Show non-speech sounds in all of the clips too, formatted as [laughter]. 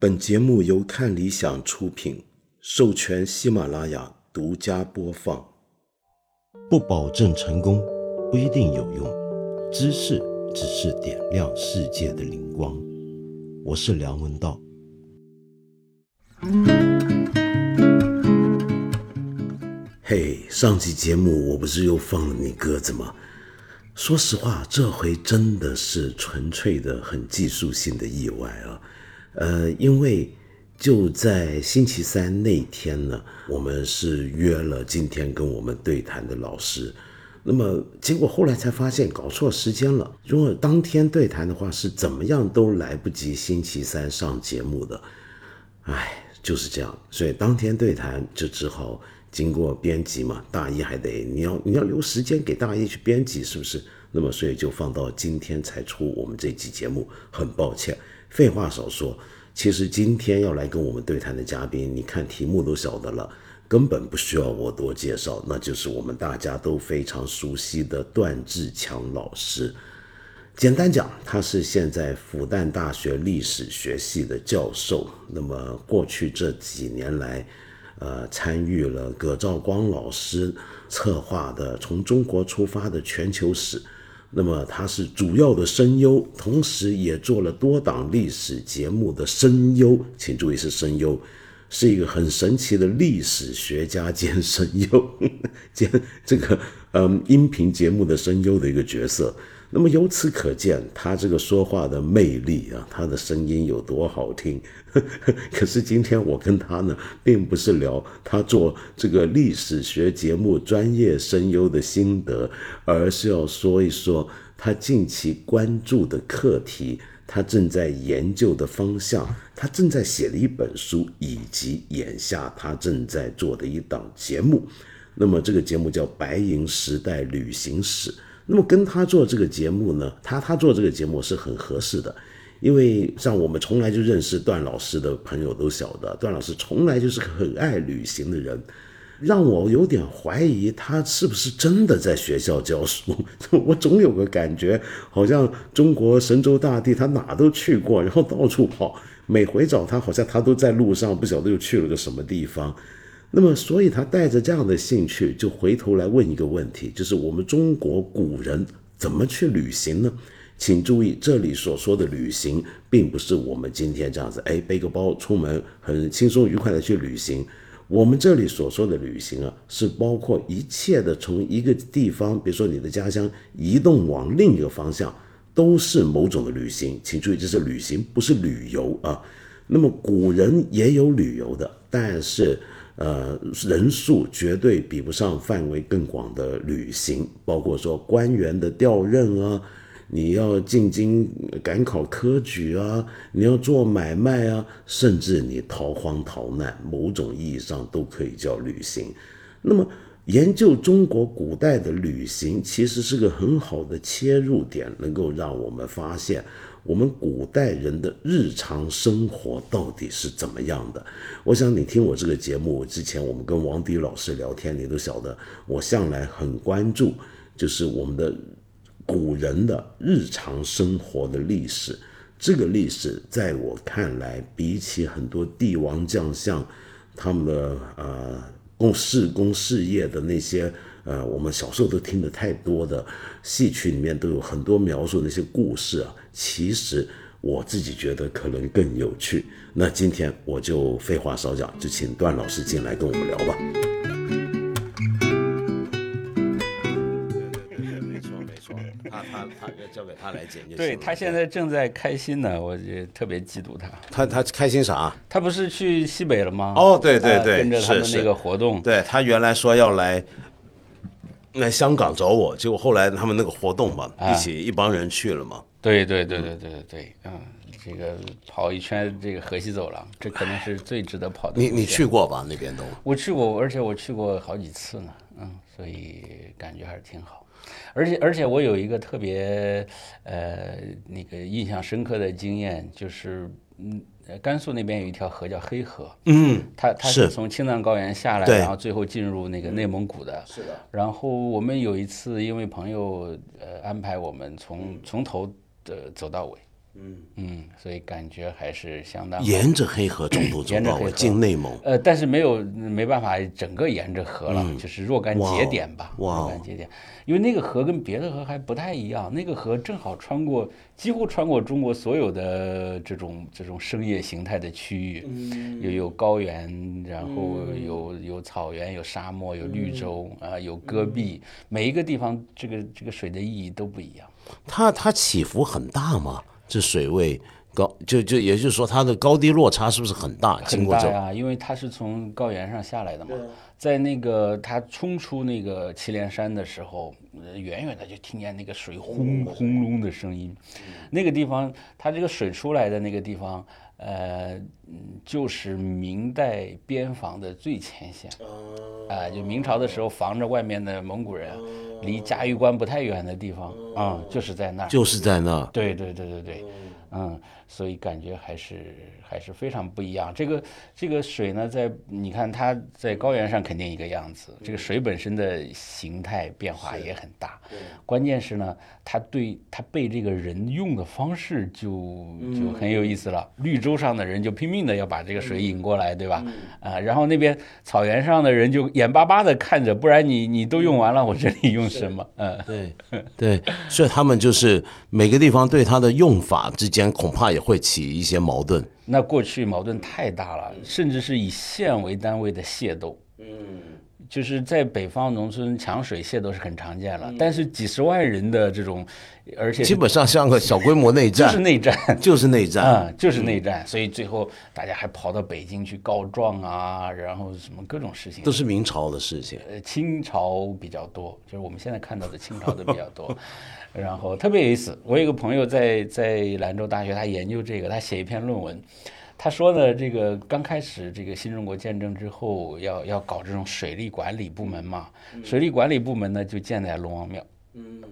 本节目由看理想出品，授权喜马拉雅独家播放。不保证成功，不一定有用。知识只是点亮世界的灵光。我是梁文道。嘿，上期节目我不是又放了你鸽子吗？说实话，这回真的是纯粹的很技术性的意外啊。呃，因为就在星期三那天呢，我们是约了今天跟我们对谈的老师，那么结果后来才发现搞错时间了。如果当天对谈的话，是怎么样都来不及星期三上节目的。唉，就是这样，所以当天对谈就只好经过编辑嘛，大一还得你要你要留时间给大一去编辑，是不是？那么所以就放到今天才出我们这期节目，很抱歉。废话少说，其实今天要来跟我们对谈的嘉宾，你看题目都晓得了，根本不需要我多介绍，那就是我们大家都非常熟悉的段志强老师。简单讲，他是现在复旦大学历史学系的教授。那么过去这几年来，呃，参与了葛兆光老师策划的《从中国出发的全球史》。那么他是主要的声优，同时也做了多档历史节目的声优，请注意是声优，是一个很神奇的历史学家兼声优兼这个嗯音频节目的声优的一个角色。那么由此可见，他这个说话的魅力啊，他的声音有多好听。[laughs] 可是今天我跟他呢，并不是聊他做这个历史学节目专业声优的心得，而是要说一说他近期关注的课题，他正在研究的方向，他正在写的一本书，以及眼下他正在做的一档节目。那么这个节目叫《白银时代旅行史》。那么跟他做这个节目呢，他他做这个节目是很合适的，因为像我们从来就认识段老师的朋友都晓得，段老师从来就是个很爱旅行的人，让我有点怀疑他是不是真的在学校教书。[laughs] 我总有个感觉，好像中国神州大地他哪都去过，然后到处跑，每回找他好像他都在路上，不晓得又去了个什么地方。那么，所以他带着这样的兴趣，就回头来问一个问题，就是我们中国古人怎么去旅行呢？请注意，这里所说的旅行，并不是我们今天这样子，哎，背个包出门，很轻松愉快的去旅行。我们这里所说的旅行啊，是包括一切的从一个地方，比如说你的家乡，移动往另一个方向，都是某种的旅行。请注意，这是旅行，不是旅游啊。那么古人也有旅游的，但是。呃，人数绝对比不上范围更广的旅行，包括说官员的调任啊，你要进京赶考科举啊，你要做买卖啊，甚至你逃荒逃难，某种意义上都可以叫旅行。那么，研究中国古代的旅行，其实是个很好的切入点，能够让我们发现。我们古代人的日常生活到底是怎么样的？我想你听我这个节目之前，我们跟王迪老师聊天，你都晓得，我向来很关注，就是我们的古人的日常生活的历史。这个历史在我看来，比起很多帝王将相他们的呃公事公事业的那些。呃，我们小时候都听的太多的戏曲里面都有很多描述那些故事啊，其实我自己觉得可能更有趣。那今天我就废话少讲，就请段老师进来跟我们聊吧。没错没错，他他他交给他来剪就行对他现在正在开心呢，我就特别嫉妒他。他他开心啥？他不是去西北了吗？哦，对对对，跟着他们那个活动。对他原来说要来。来香港找我，结果后来他们那个活动嘛，一起一帮人去了嘛。对对对对对对对，嗯，这个跑一圈这个河西走廊，这可能是最值得跑的。你你去过吧？那边都我去过，而且我去过好几次呢，嗯，所以感觉还是挺好。而且而且我有一个特别呃那个印象深刻的经验，就是嗯。甘肃那边有一条河叫黑河，嗯，它它是从青藏高原下来，然后最后进入那个内蒙古的。是的。然后我们有一次因为朋友呃安排我们从从头呃走到尾，嗯。嗯，所以感觉还是相当好。沿着黑河中途走到了沿着黑河。进内蒙，呃，但是没有没办法整个沿着河了，就是若干节点吧，若干节点，因为那个河跟别的河还不太一样，那个河正好穿过，几乎穿过中国所有的这种这种生业形态的区域，嗯。有有高原，然后有有草原，有沙漠，有绿洲嗯。啊、有戈壁，每一个地方这个这个水的意义都不一样。它它起伏很大吗？这水位高，就就也就是说，它的高低落差是不是很大？经过这，很大呀，因为它是从高原上下来的嘛，在那个它冲出那个祁连山的时候，呃远远的就听见那个水轰轰隆的声音。那个地方，它这个水出来的那个地方，呃，嗯就是明代边防的最前线。啊、就明朝的时候防着外面的蒙古人，离嘉峪关不太远的地方啊、就是在那儿。就是在那。对对对对对，嗯，所以感觉还是还是非常不一样。这个这个水呢，在你看它在高原上肯定一个样子，这个水本身的形态变化也很大。关键是呢，它对它被这个人用的方式就就很有意思了。绿洲上的人就拼命的要把这个水引过来，对吧？啊，然后那边草原上的人就眼巴巴的看着，不然你你都用完了，我这里用什么？嗯。对对，所以他们就是每个地方对它的用法之间恐怕也会起一些矛盾。那过去矛盾太大了，甚至是以县为单位的械斗。嗯，就是在北方农村抢水械斗是很常见了，但是几十万人的这种，而且基本上像个小规模内战，就是内战。就是内战。啊、就是内战，所以最后大家还跑到北京去告状啊，然后什么各种事情都。是明朝的事情。呃，清朝比较多，就是我们现在看到的清朝的比较多。[laughs] 然后特别有意思，我有一个朋友在在兰州大学，他研究这个，他写一篇论文。他说呢，这个刚开始这个新中国建政之后，要要搞这种水利管理部门嘛，水利管理部门呢就建在龙王庙。嗯，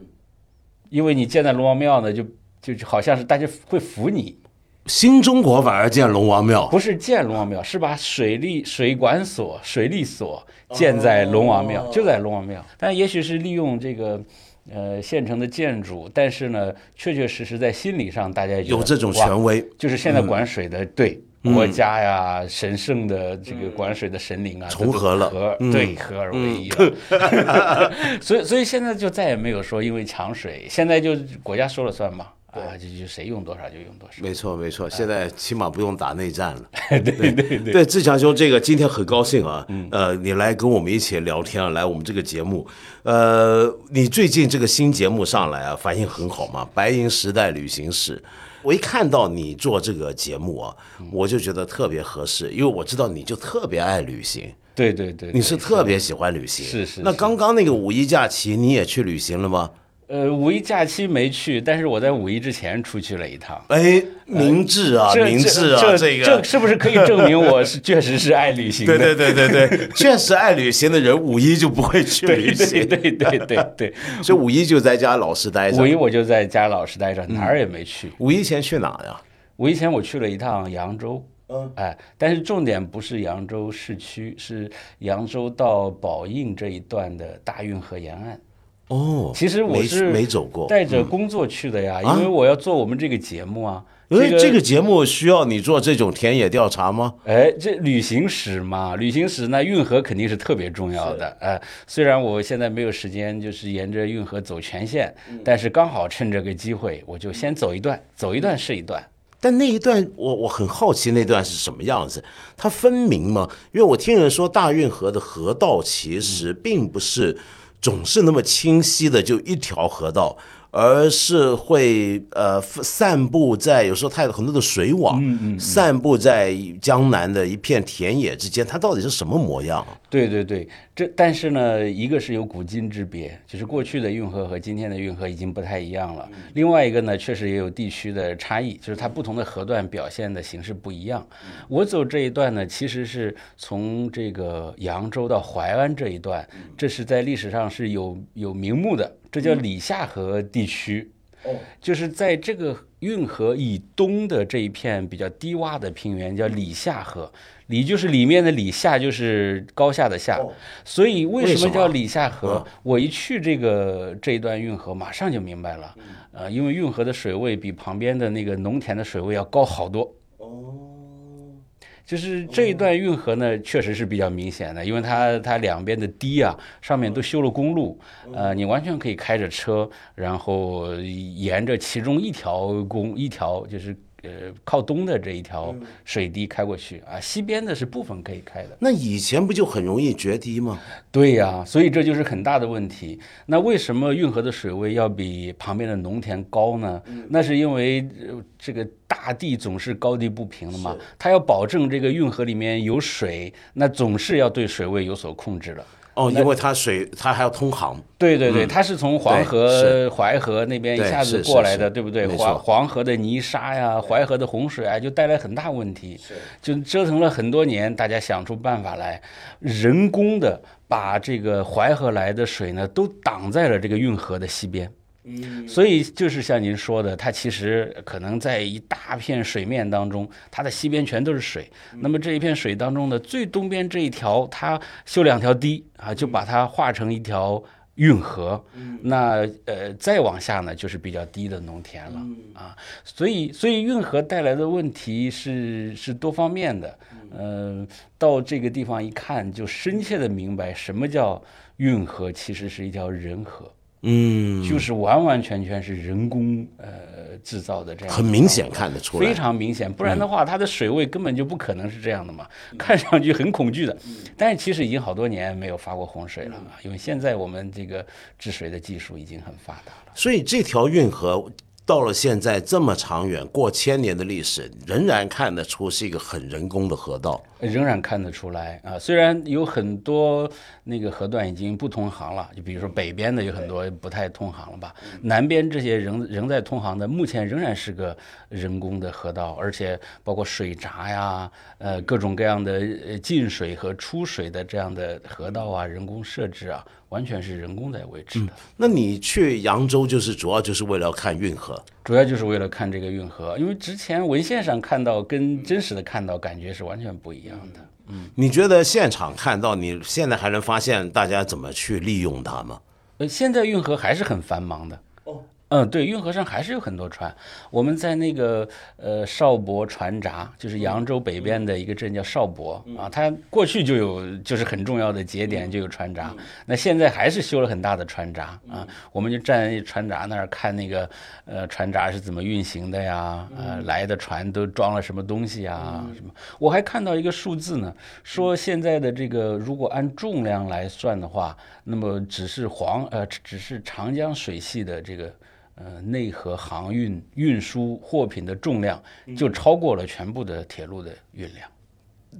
因为你建在龙王庙呢，就就就好像是大家会服你，新中国反而建龙王庙，不是建龙王庙，是把水利水管所、水利所建在龙王庙，就在龙王庙。但也许是利用这个呃现成的建筑，但是呢，确确实实在心理上大家有这种权威。就是现在管水的、对。国家呀，神圣的这个管水的神灵啊，重合了合对合而为一了。[laughs] 所以，所以现在就再也没有说因为抢水，现在就国家说了算嘛，啊，就就谁用多少就用多少。没错，没错，现在起码不用打内战了。[laughs] 对对对，对，志强兄，这个今天很高兴啊，呃，你来跟我们一起聊天啊，来我们这个节目，呃，你最近这个新节目上来啊，反应很好嘛，《白银时代旅行史》。我一看到你做这个节目啊，我就觉得特别合适，因为我知道你就特别爱旅行，对对对，你是特别喜欢旅行。那是是那刚刚那个五一假期，你也去旅行了吗？呃，五一假期没去，但是我在五一之前出去了一趟。哎，明智啊，这明智啊，这这个这是不是可以证明我是 [laughs] 确实是爱旅行的？对对对对对，确实爱旅行的人五一就不会去旅行，对对对对对 [laughs] 所以五一就在家老实待着。五一我就在家老实待着，哪儿也没去。五一前去哪呀？五一前我去了一趟扬州，嗯，哎，但是重点不是扬州市区，是扬州到宝应这一段的大运河沿岸。哦，其实我没是没走过。带着工作去的呀，因为我要做我们这个节目啊。因为这这个节目需要你做这种田野调查吗？哎，这旅行史嘛，旅行史那运河肯定是特别重要的。哎，虽然我现在没有时间，就是沿着运河走全线，但是刚好趁这个机会，我就先走一段，走一段是一段。但那一段我我很好奇，那段是什么样子？它分明吗？因为我听人说大运河的河道其实并不是总是那么清晰的，就一条河道。而是会呃散布在有时候它有很多的水网，嗯嗯，散布在江南的一片田野之间，它到底是什么模样啊？对对对，这但是呢，一个是有古今之别，就是过去的运河和今天的运河已经不太一样了。另外一个呢，确实也有地区的差异，就是它不同的河段表现的形式不一样。我走这一段呢，其实是从这个扬州到淮安这一段，这是在历史上是有有名目的，这叫里下河地区。就是在这个运河以东的这一片比较低洼的平原叫里下河，里就是里面的里，下就是高下的下，所以为什么叫里下河？我一去这个这一段运河，马上就明白了，呃，因为运河的水位比旁边的那个农田的水位要高好多。哦。就是这一段运河呢，确实是比较明显的，因为它它两边的堤啊，上面都修了公路，呃，你完全可以开着车，然后沿着其中一条公一条就是。呃，靠东的这一条水堤开过去啊，西边的是部分可以开的。那以前不就很容易决堤吗？对呀，所以这就是很大的问题。那为什么运河的水位要比旁边的农田高呢？那是因为这个大地总是高低不平的嘛，它要保证这个运河里面有水，那总是要对水位有所控制了。哦，因为它水它还要通航。对对对，它是从黄河、淮河那边一下子过来的，对不对？黄黄河的泥沙呀，淮河的洪水啊，就带来很大问题。就折腾了很多年，大家想出办法来，人工的把这个淮河来的水呢，都挡在了这个运河的西边。所以就是像您说的，它其实可能在一大片水面当中，它的西边全都是水。那么这一片水当中的最东边这一条，它修两条堤啊，就把它化成一条运河。那呃，再往下呢，就是比较低的农田了啊。所以，所以运河带来的问题是是多方面的。嗯，到这个地方一看，就深切的明白什么叫运河，其实是一条人河。嗯，就是完完全全是人工呃制造的这样，很明显看得出来，非常明显。不然的话，它的水位根本就不可能是这样的嘛，看上去很恐惧的。但是其实已经好多年没有发过洪水了，因为现在我们这个治水的技术已经很发达了。所以这条运河。到了现在这么长远过千年的历史，仍然看得出是一个很人工的河道，仍然看得出来啊。虽然有很多那个河段已经不通航了，就比如说北边的有很多不太通航了吧，南边这些仍仍在通航的，目前仍然是个人工的河道，而且包括水闸呀，呃，各种各样的进水和出水的这样的河道啊，人工设置啊。完全是人工在维持的。那你去扬州就是主要就是为了看运河，主要就是为了看这个运河，因为之前文献上看到跟真实的看到感觉是完全不一样的。嗯，你觉得现场看到，你现在还能发现大家怎么去利用它吗？呃，现在运河还是很繁忙的。嗯，对，运河上还是有很多船。我们在那个呃邵伯船闸，就是扬州北边的一个镇叫邵伯啊，它过去就有，就是很重要的节点就有船闸。那现在还是修了很大的船闸啊，我们就站船闸那儿看那个呃船闸是怎么运行的呀？呃，来的船都装了什么东西啊？什么？我还看到一个数字呢，说现在的这个如果按重量来算的话，那么只是黄呃只是长江水系的这个。呃，内河航运运输货品的重量就超过了全部的铁路的运量，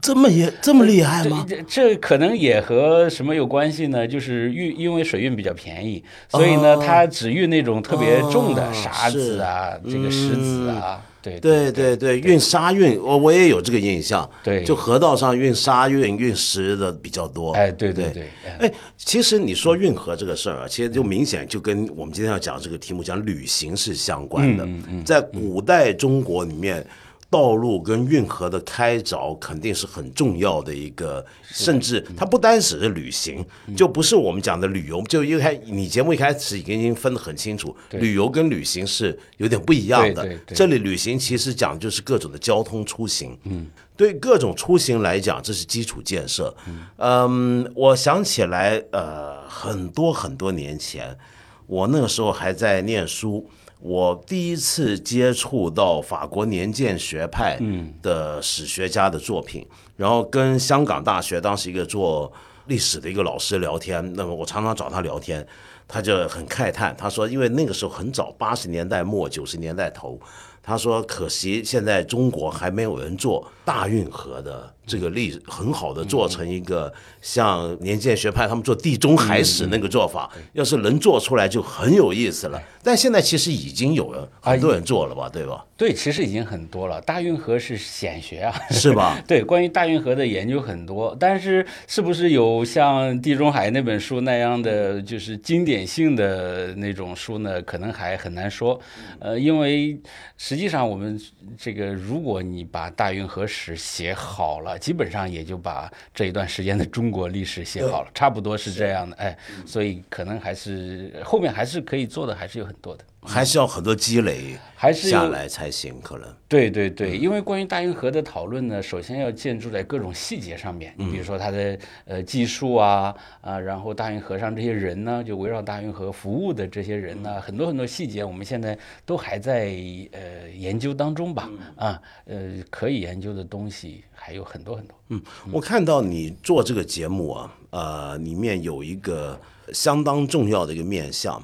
这么也这么厉害吗？这这可能也和什么有关系呢？就是运因为水运比较便宜，所以呢，它只运那种特别重的沙子啊，这个石子啊。对对对对，运沙运我我也有这个印象，对，就河道上运沙运运石的比较多。哎，对对对，哎，其实你说运河这个事儿啊，其实就明显就跟我们今天要讲这个题目讲旅行是相关的，在古代中国里面。道路跟运河的开凿肯定是很重要的一个，甚至它不单只是旅行，就不是我们讲的旅游。就一开你节目一开始已经分得很清楚，旅游跟旅行是有点不一样的。这里旅行其实讲就是各种的交通出行。嗯，对各种出行来讲，这是基础建设。嗯，我想起来，呃，很多很多年前，我那个时候还在念书。我第一次接触到法国年鉴学派的史学家的作品，然后跟香港大学当时一个做历史的一个老师聊天，那么我常常找他聊天，他就很慨叹，他说，因为那个时候很早，八十年代末九十年代头，他说可惜现在中国还没有人做大运河的。这个例很好的做成一个像年鉴学派他们做地中海史那个做法，要是能做出来就很有意思了。但现在其实已经有了很多人做了吧，对吧？对，其实已经很多了。大运河是显学啊，是吧？[laughs] 对，关于大运河的研究很多，但是是不是有像地中海那本书那样的就是经典？典性的那种书呢，可能还很难说。呃，因为实际上我们这个，如果你把大运河史写好了，基本上也就把这一段时间的中国历史写好了，差不多是这样的。哎，所以可能还是后面还是可以做的，还是有很多的。还是要很多积累，还是下来才行，可能。对对对，因为关于大运河的讨论呢，首先要建筑在各种细节上面。你比如说它的呃技术啊啊，然后大运河上这些人呢，就围绕大运河服务的这些人呢，很多很多细节，我们现在都还在呃研究当中吧。啊，呃，可以研究的东西还有很多很多。嗯，我看到你做这个节目啊，呃，里面有一个相当重要的一个面向。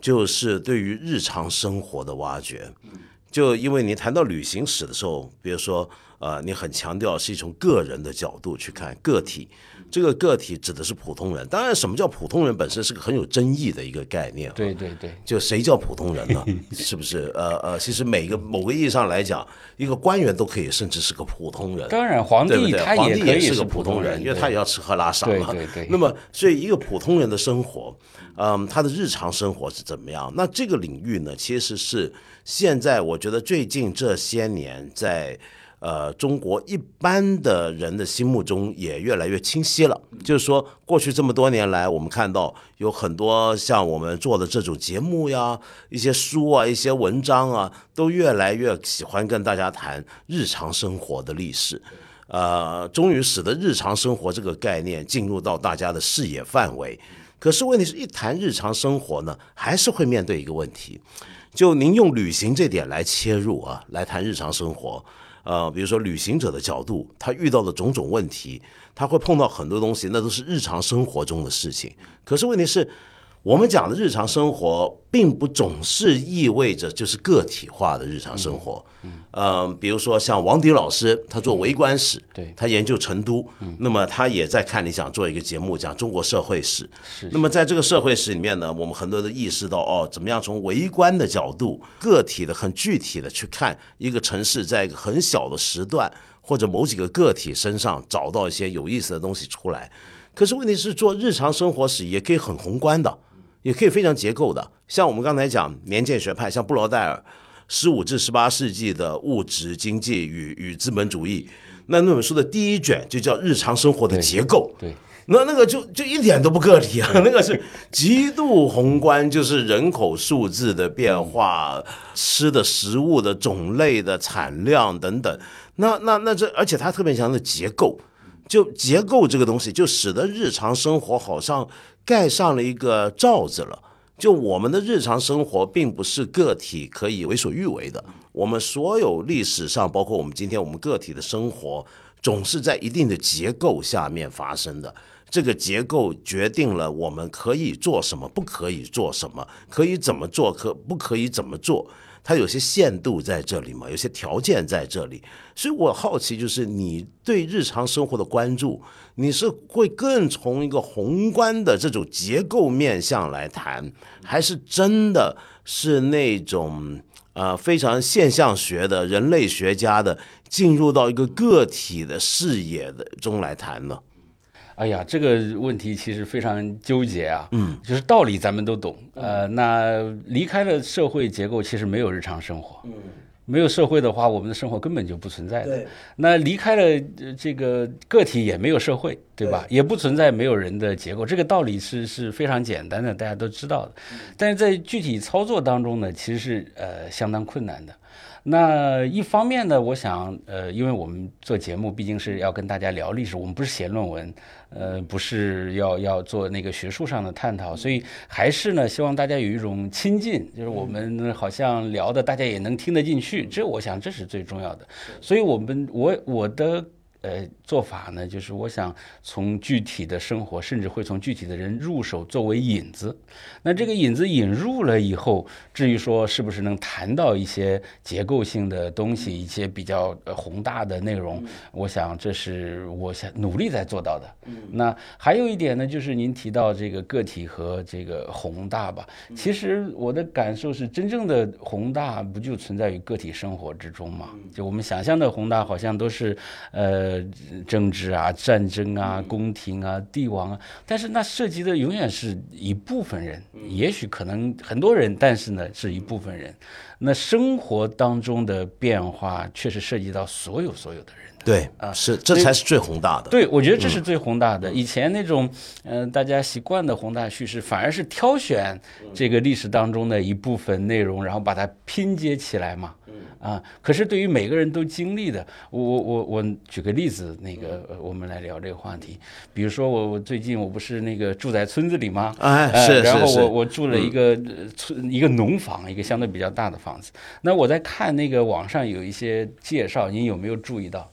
就是对于日常生活的挖掘，就因为你谈到旅行史的时候，比如说，呃，你很强调是一种个人的角度去看个体，这个个体指的是普通人。当然，什么叫普通人本身是个很有争议的一个概念。对对对，就谁叫普通人呢？[laughs] 是不是？呃呃，其实每个某个意义上来讲，一个官员都可以，甚至是个普通人。当然，皇帝他也是个普通人，因为他也要吃喝拉撒嘛。对对对。那么，所以一个普通人的生活。嗯，他的日常生活是怎么样？那这个领域呢，其实是现在我觉得最近这些年在呃中国一般的人的心目中也越来越清晰了。就是说，过去这么多年来，我们看到有很多像我们做的这种节目呀、一些书啊、一些文章啊，都越来越喜欢跟大家谈日常生活的历史。呃，终于使得日常生活这个概念进入到大家的视野范围。可是问题是一谈日常生活呢，还是会面对一个问题，就您用旅行这点来切入啊，来谈日常生活，呃，比如说旅行者的角度，他遇到的种种问题，他会碰到很多东西，那都是日常生活中的事情。可是问题是。我们讲的日常生活，并不总是意味着就是个体化的日常生活。嗯，比如说像王迪老师，他做微观史，对，他研究成都，那么他也在看你想做一个节目讲中国社会史。是。那么在这个社会史里面呢，我们很多的意识到，哦，怎么样从微观的角度、个体的、很具体的去看一个城市，在一个很小的时段或者某几个个体身上找到一些有意思的东西出来。可是问题是，做日常生活史也可以很宏观的。也可以非常结构的，像我们刚才讲年鉴学派，像布罗代尔十五至十八世纪的物质经济与与资本主义，那那本书的第一卷就叫日常生活的结构。对，那那个就就一点都不个体啊，[laughs] 那个是极度宏观，就是人口数字的变化、吃的食物的种类的产量等等。那那那这，而且它特别强的结构，就结构这个东西，就使得日常生活好像。盖上了一个罩子了，就我们的日常生活并不是个体可以为所欲为的。我们所有历史上，包括我们今天我们个体的生活，总是在一定的结构下面发生的。这个结构决定了我们可以做什么，不可以做什么，可以怎么做，可不可以怎么做。它有些限度在这里嘛，有些条件在这里，所以我好奇，就是你对日常生活的关注，你是会更从一个宏观的这种结构面向来谈，还是真的是那种呃非常现象学的人类学家的进入到一个个体的视野的中来谈呢？哎呀，这个问题其实非常纠结啊。嗯，就是道理咱们都懂，呃，那离开了社会结构，其实没有日常生活。嗯，没有社会的话，我们的生活根本就不存在的。那离开了这个个体，也没有社会，对吧？也不存在没有人的结构。这个道理是是非常简单的，大家都知道的。但是在具体操作当中呢，其实是呃相当困难的。那一方面呢，我想，呃，因为我们做节目毕竟是要跟大家聊历史，我们不是写论文。呃，不是要要做那个学术上的探讨，所以还是呢，希望大家有一种亲近，就是我们好像聊的，大家也能听得进去。这我想这是最重要的。所以，我们我我的。呃，做法呢，就是我想从具体的生活，甚至会从具体的人入手，作为引子。那这个引子引入了以后，至于说是不是能谈到一些结构性的东西，一些比较宏大的内容，我想这是我想努力在做到的。那还有一点呢，就是您提到这个个体和这个宏大吧。其实我的感受是，真正的宏大不就存在于个体生活之中吗？就我们想象的宏大，好像都是呃。呃政治啊、战争啊、宫廷啊、帝王啊，但是那涉及的永远是一部分人，也许可能很多人，但是呢是一部分人。那生活当中的变化确实涉及到所有所有的人。对啊，是这才是最宏大的。对，我觉得这是最宏大的。以前那种嗯，大家习惯的宏大叙事，反而是挑选这个历史当中的一部分内容，然后把它拼接起来嘛。啊，可是对于每个人都经历的，我我我我举个例子，那个我们来聊这个话题。比如说我我最近我不是那个住在村子里吗？哎，是是是。然后我我住了一个村一个农房，一个相对比较大的房子。那我在看那个网上有一些介绍，您有没有注意到？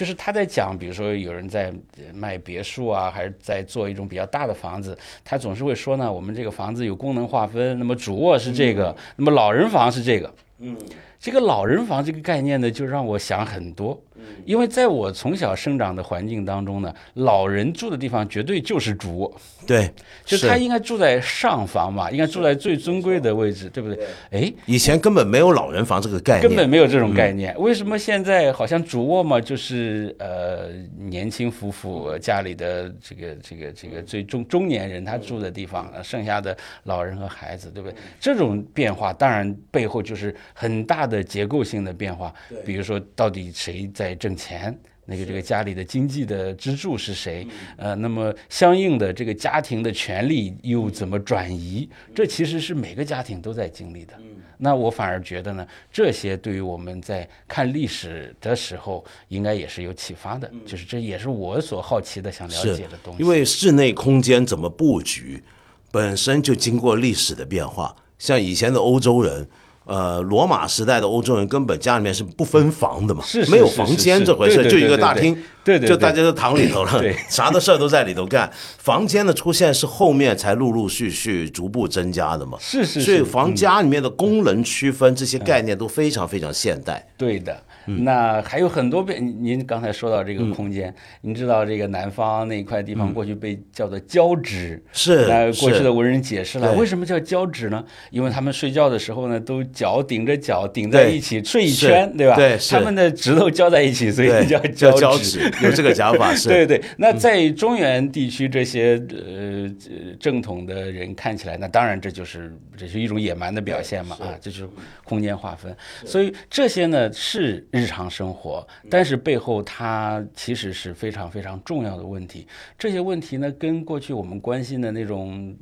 就是他在讲，比如说有人在卖别墅啊，还是在做一种比较大的房子，他总是会说呢，我们这个房子有功能划分，那么主卧是这个，那么老人房是这个，嗯。这个老人房这个概念呢，就让我想很多。因为在我从小生长的环境当中呢，老人住的地方绝对就是主卧，对，就他应该住在上房嘛，应该住在最尊贵的位置，对不对？哎，以前根本没有老人房这个概念，根本没有这种概念。为什么现在好像主卧嘛，就是呃年轻夫妇家里的这个这个这个最中中年人他住的地方，剩下的老人和孩子，对不对？这种变化当然背后就是很大的结构性的变化，比如说到底谁在。挣钱，那个这个家里的经济的支柱是谁？呃，那么相应的这个家庭的权利又怎么转移？这其实是每个家庭都在经历的。那我反而觉得呢，这些对于我们在看历史的时候，应该也是有启发的。就是这也是我所好奇的、想了解的东西。因为室内空间怎么布局，本身就经过历史的变化。像以前的欧洲人。呃，罗马时代的欧洲人根本家里面是不分房的嘛，没有房间这回事，就一个大厅，对对，就大家都躺里头了，[laughs] 啥的事儿都在里头干。房间的出现是后面才陆陆续续逐步增加的嘛，是是，所以房家里面的功能区分这些概念都非常非常现代。对的。那还有很多变，您刚才说到这个空间，您知道这个南方那一块地方过去被叫做交趾，是，那过去的文人解释了为什么叫交趾呢？因为他们睡觉的时候呢，都脚顶着脚顶在一起睡一圈，对吧？对，他们的指头交在一起，所以叫交交趾，有这个讲法 [laughs] 是。对对，那在中原地区这些呃正统的人看起来，那当然这就是这是一种野蛮的表现嘛啊，这就是空间划分，所以这些呢是。日常生活，但是背后它其实是非常非常重要的问题。这些问题呢，跟过去我们关心的那种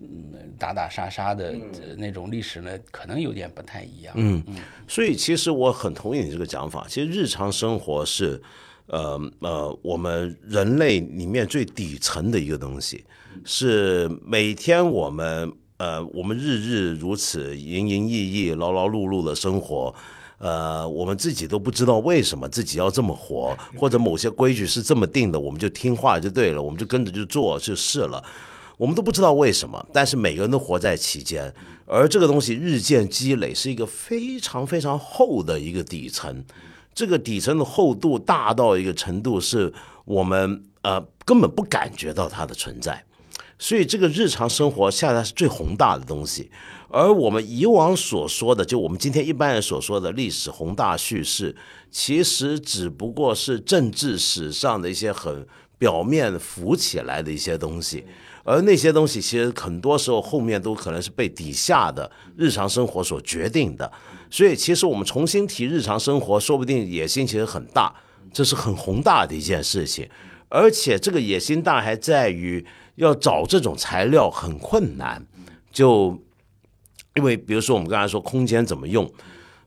打打杀杀的那种历史呢，可能有点不太一样。嗯嗯，所以其实我很同意你这个讲法。其实日常生活是，呃呃，我们人类里面最底层的一个东西，是每天我们呃我们日日如此营营役役、劳劳碌碌的生活。呃，我们自己都不知道为什么自己要这么活，或者某些规矩是这么定的，我们就听话就对了，我们就跟着就做就是了，我们都不知道为什么，但是每个人都活在其间，而这个东西日渐积累，是一个非常非常厚的一个底层，这个底层的厚度大到一个程度，是我们呃根本不感觉到它的存在，所以这个日常生活现在是最宏大的东西。而我们以往所说的，就我们今天一般人所说的历史宏大叙事，其实只不过是政治史上的一些很表面浮起来的一些东西，而那些东西其实很多时候后面都可能是被底下的日常生活所决定的。所以，其实我们重新提日常生活，说不定野心其实很大，这是很宏大的一件事情。而且，这个野心大还在于要找这种材料很困难，就。因为比如说我们刚才说空间怎么用，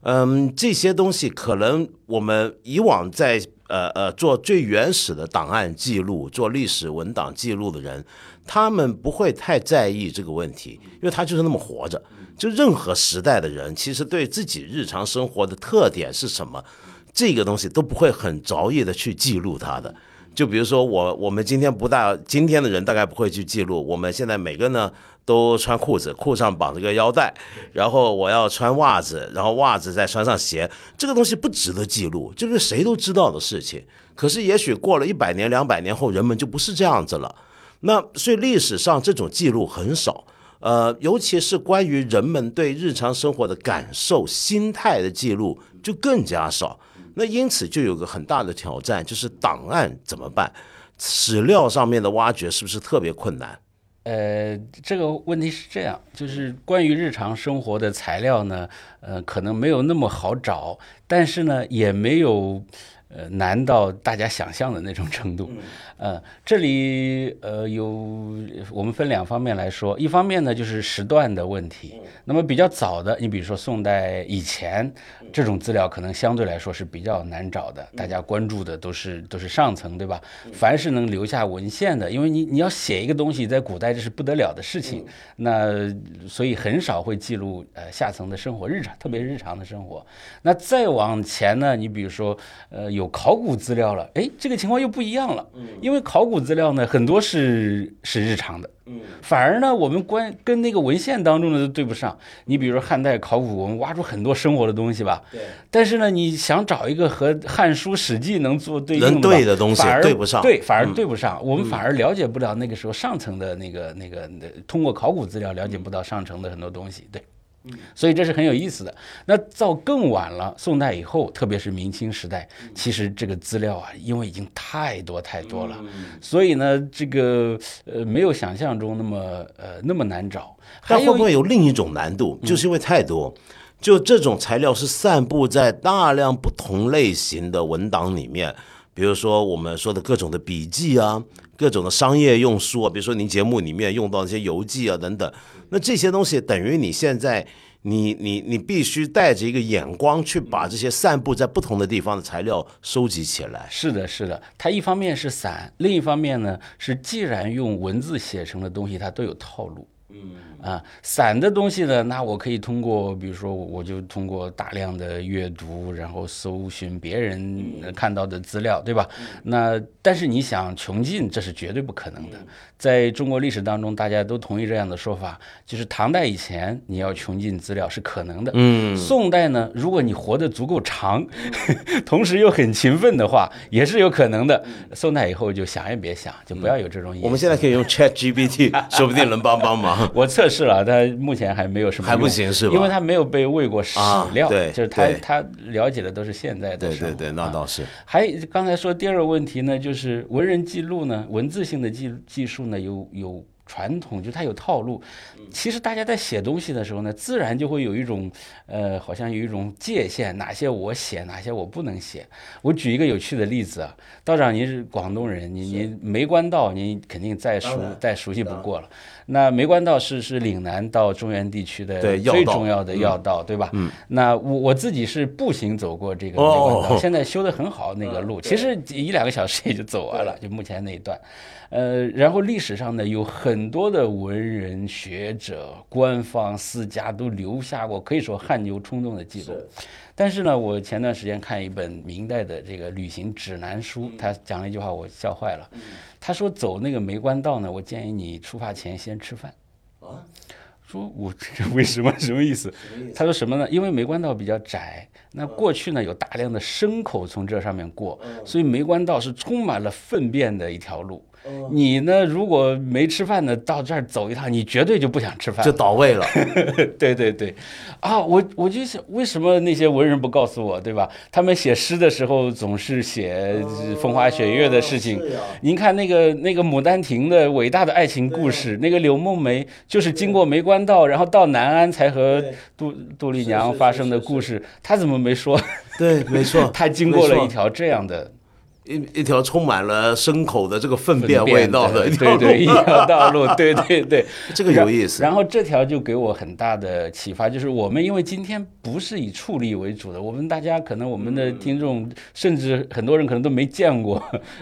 嗯，这些东西可能我们以往在呃呃做最原始的档案记录、做历史文档记录的人，他们不会太在意这个问题，因为他就是那么活着。就任何时代的人，其实对自己日常生活的特点是什么，这个东西都不会很着意的去记录它的。就比如说我，我们今天不大，今天的人大概不会去记录。我们现在每个呢都穿裤子，裤上绑着个腰带，然后我要穿袜子，然后袜子再穿上鞋，这个东西不值得记录，就是谁都知道的事情。可是也许过了一百年、两百年后，人们就不是这样子了。那所以历史上这种记录很少，呃，尤其是关于人们对日常生活的感受、心态的记录就更加少。那因此就有个很大的挑战，就是档案怎么办？史料上面的挖掘是不是特别困难？呃，这个问题是这样，就是关于日常生活的材料呢，呃，可能没有那么好找，但是呢，也没有呃难到大家想象的那种程度。呃，这里呃有我们分两方面来说，一方面呢就是时段的问题。那么比较早的，你比如说宋代以前，这种资料可能相对来说是比较难找的，大家关注的都是都是上层，对吧？凡是能留下文献的，因为你你要写一个东西，在古代这是不得了的事情，那所以很少会记录呃下层的生活日常，特别日常的生活。那再往前呢，你比如说呃有考古资料了，哎，这个情况又不一样了，因为考古资料呢很多是是日常的，反而呢我们关跟那个文献当中的都对不上。你比如说汉代考古，我们挖出很多生活的东西吧，对，但是呢你想找一个和《汉书》《史记》能做对应能的对的东西反而对不上。对，反而对不上，我们反而了解不了那个时候上层的那个那个，那通过考古资料了解不到上层的很多东西，对。所以这是很有意思的。那到更晚了，宋代以后，特别是明清时代，其实这个资料啊，因为已经太多太多了，所以呢，这个呃没有想象中那么呃那么难找。但会不会有另一种难度？就是因为太多，就这种材料是散布在大量不同类型的文档里面，比如说我们说的各种的笔记啊，各种的商业用书啊，比如说您节目里面用到那些游记啊等等，那这些东西等于你现在。你你你必须带着一个眼光去把这些散布在不同的地方的材料收集起来。是的，是的，它一方面是散，另一方面呢是既然用文字写成的东西，它都有套路。嗯啊，散的东西呢，那我可以通过，比如说，我就通过大量的阅读，然后搜寻别人呃看到的资料，对吧？那但是你想穷尽，这是绝对不可能的。在中国历史当中，大家都同意这样的说法，就是唐代以前你要穷尽资料是可能的。嗯，宋代呢，如果你活得足够长，[laughs] 同时又很勤奋的话，也是有可能的。宋代以后就想也别想，就不要有这种。我们现在可以用 Chat GPT，[laughs] 说不定能帮帮忙。我测试了，他目前还没有什么还不用行是吧因为他没有被喂过史啊料，对就是他他了解的都是现在的生活。对对对，那啊倒是。还刚才说第二个问题呢，就是文人记录呢，文字性的记技术呢，有有传统，就它有套路。其实大家在写东西的时候呢，自然就会有一种呃，好像有一种界限，哪些我写，哪些我不能写。我举一个有趣的例子啊，道长您是广东人，您您梅关道您肯定再熟再熟悉不过了。那梅关道是是岭南到中原地区的最重要的要道，对吧？嗯。那我我自己是步行走过这个梅关道，哦 [laughs] 现在修得很好那个路，其实一两个小时也就走完了，就目前那一段。呃，然后历史上呢，有很多的文人学者、官方私家都留下过可以说汗牛充栋的记录。但是呢，我前段时间看一本明代的这个旅行指南书，他讲了一句话，我笑坏了。他说走那个梅关道呢，我建议你出发前先吃饭。啊说我这为什么 [laughs] 什么意思？他说什么呢？因为梅关道比较窄，那过去呢有大量的牲口从这上面过，所以梅关道是充满了粪便的一条路。你呢，如果没吃饭呢，到这儿走一趟，你绝对就不想吃饭。就了。倒胃了，[laughs] 对对对，啊，我我就想，为什么那些文人不告诉我，对吧？他们写诗的时候总是写呃风花雪月的事情。您看那个那个《牡丹亭》的伟大的爱情故事，那个柳梦梅就是经过梅关道，然后到南安才和杜杜丽娘发生的故事，她怎么没说？对，没错，[laughs] 她经过了一条这样的一一条充满了牲口的这个粪便味道的一条对对，一，条道路，对对对，[laughs] 这个有意思。然后这条就给我很大的启发，就是我们因为今天不是以处理为主的，我们大家可能我们的听众，甚至很多人可能都没见过，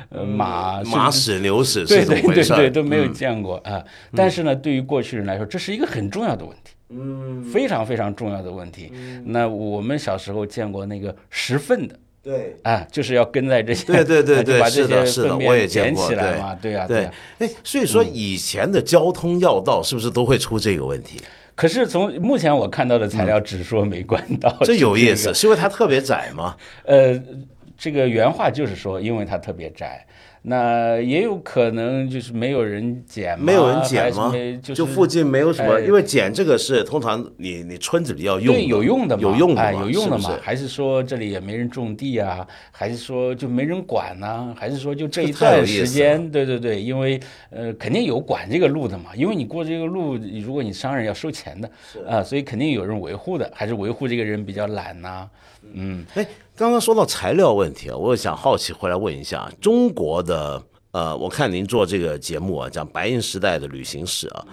呃，马马屎牛屎对是怎么回事？对对对都没有嗯见过啊。但是呢，对于过去人来说，这是一个很重要的问题。嗯，非常非常重要的问题。那我们小时候见过那个拾粪的对。啊，就是要跟在这些，对对 [laughs] 对对把这些是的是的我也见捡过对起来嘛，对呀、对呀、，哎，所以说以前的交通要道是不是都会出这个问题？可是从目前我看到的材料只说没关道，[laughs] 这有意思，是因为它特别窄吗？呃，这个原话就是说，因为它特别窄。那也有可能就是没有人捡嘛，没有人捡吗？就附近没有什么，哎因为捡这个是通常你你村子比较用，对，有用的嘛，有用的哎，嘛有用的嘛？是是还是说这里也没人种地啊？还是说就没人管呢、还是说就这一段时间？对对对，因为呃，肯定有管这个路的嘛，因为你过这个路，如果你商人要收钱的啊、所以肯定有人维护的，还是维护这个人比较懒呐、嗯，哎，刚刚说到材料问题啊，我想好奇回来问一下，中国的呃，我看您做这个节目啊，讲白银时代的旅行史啊，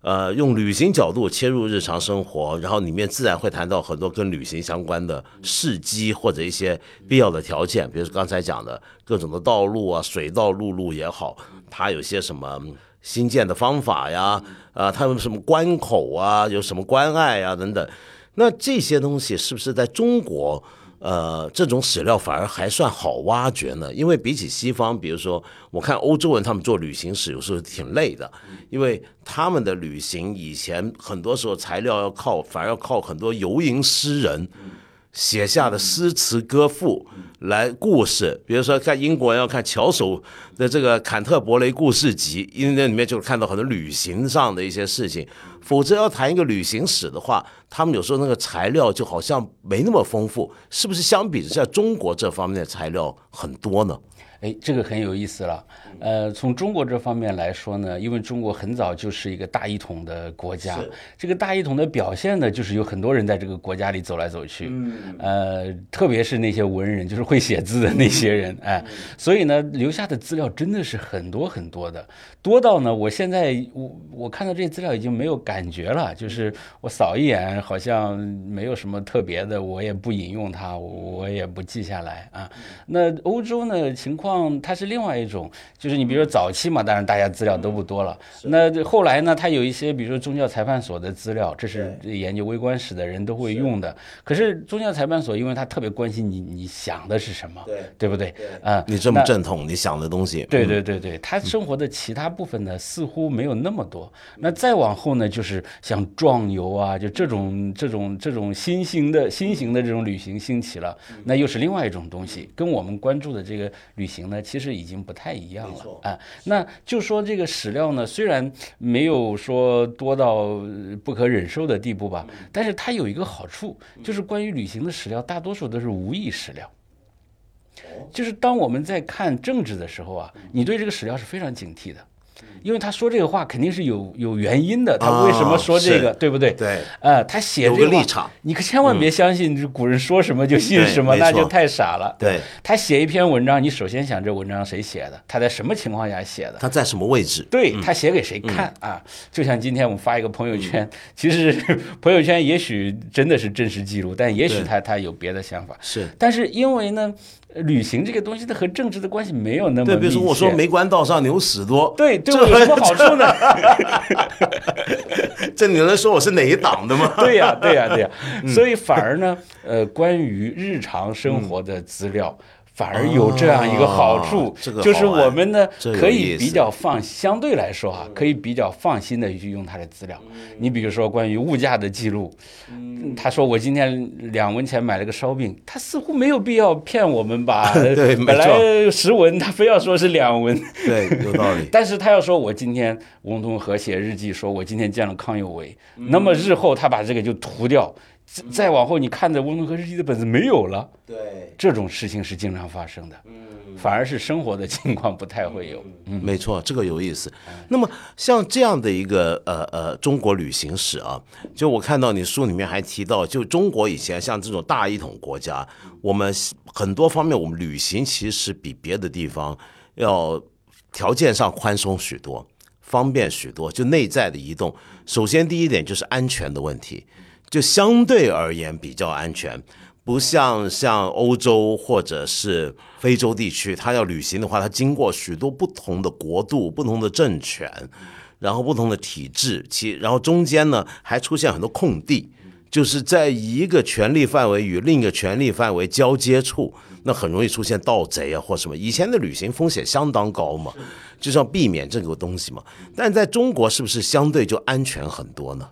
呃，用旅行角度切入日常生活，然后里面自然会谈到很多跟旅行相关的事迹或者一些必要的条件，比如说刚才讲的各种的道路啊，水道、陆路也好，它有些什么。新建的方法呀，啊，它有什么关口啊，有什么关隘啊等等，那这些东西是不是在中国，呃，这种史料反而还算好挖掘呢？因为比起西方，比如说我看欧洲人他们做旅行史有时候挺累的，因为他们的旅行以前很多时候材料要靠，反而要靠很多游吟诗人。写下的诗词歌赋来故事，比如说看英国要看乔叟的这个《坎特伯雷故事集》，因为那里面就看到很多旅行上的一些事情。否则要谈一个旅行史的话，他们有时候那个材料就好像没那么丰富，是不是？相比之下，中国这方面的材料很多呢？哎，这个很有意思了。呃，从中国这方面来说呢，因为中国很早就是一个大一统的国家，这个大一统的表现呢，就是有很多人在这个国家里走来走去。嗯，呃，特别是那些文人，就是会写字的那些人，哎，所以呢，留下的资料真的是很多很多的，多到呢，我现在我我看到这些资料已经没有感觉了，就是我扫一眼，好像没有什么特别的，我也不引用它，我也不记下来啊。那欧洲呢情况它是另外一种，就是你比如说早期嘛，当然大家资料都不多了。那后来呢，它有一些比如说宗教裁判所的资料，这是研究微观史的人都会用的。可是宗教裁判所，因为他特别关心你你想的是什么，对对不对？啊，你这么那正统，你想的东西，对对对对，他生活的其他部分呢，似乎没有那么多。那再往后呢，就是像壮游啊，就这种这种这种新型的新型的这种旅行兴起了，那又是另外一种东西，跟我们关注的这个旅行呢，其实已经不太一样了啊。那就说这个史料呢，虽然没有说多到呃不可忍受的地步吧，但是它有一个好处，就是关于旅行的史料，大多数都是无意史料。就是当我们在看政治的时候啊，你对这个史料是非常警惕的，因为他说这个话肯定是有有原因的，他为什么说这个，是对不对？对，呃，他写这话个立场，你可千万别相信这古人说什么就信什么，那就太傻了。对，他写一篇文章，你首先想这文章谁写的，他在什么情况下写的。他在什么位置？对他写给谁看啊？就像今天我们发一个朋友圈，其实 [laughs] 朋友圈也许真的是真实记录，但也许他他有别的想法。是但是因为呢，呃旅行这个东西它和政治的关系没有那么对，比如说我说切梅关道上牛屎多，对对我有什么好处呢？[laughs] 这你能说我是哪一党的吗？[laughs] 对呀、对呀、对呀、嗯所以反而呢，呃，关于日常生活的资料。反而有这样一个好处，就是我们呢可以比较放，相对来说哈、可以比较放心的去用它的资料。你比如说关于物价的记录，嗯他说我今天两文钱买了个烧饼，他似乎没有必要骗我们吧？[laughs] 本来十文，他非要说是两文。对，有道理。[laughs] 但是他要说我今天翁同和写日记说我今天见了康有为，嗯那么日后他把这个就涂掉，再再往后你看着翁同龢日记的本子没有了，对，这种事情是经常发生的，嗯反而是生活的情况不太会有。嗯没错，这个有意思。那么像这样的一个呃呃中国旅行史啊，就我看到你书里面还提到，就中国以前像这种大一统国家，我们很多方面我们旅行其实比别的地方要条件上宽松许多，方便许多。就内在的移动，首先第一点就是安全的问题，就相对而言比较安全。不像像欧洲或者是非洲地区，他要旅行的话，他经过许多不同的国度、不同的政权，然后不同的体制，其然后中间呢还出现很多空地，就是在一个权力范围与另一个权力范围交接处，那很容易出现盗贼啊或什么。以前的旅行风险相当高嘛，就是要避免这个东西嘛。但在中国是不是相对就安全很多呢？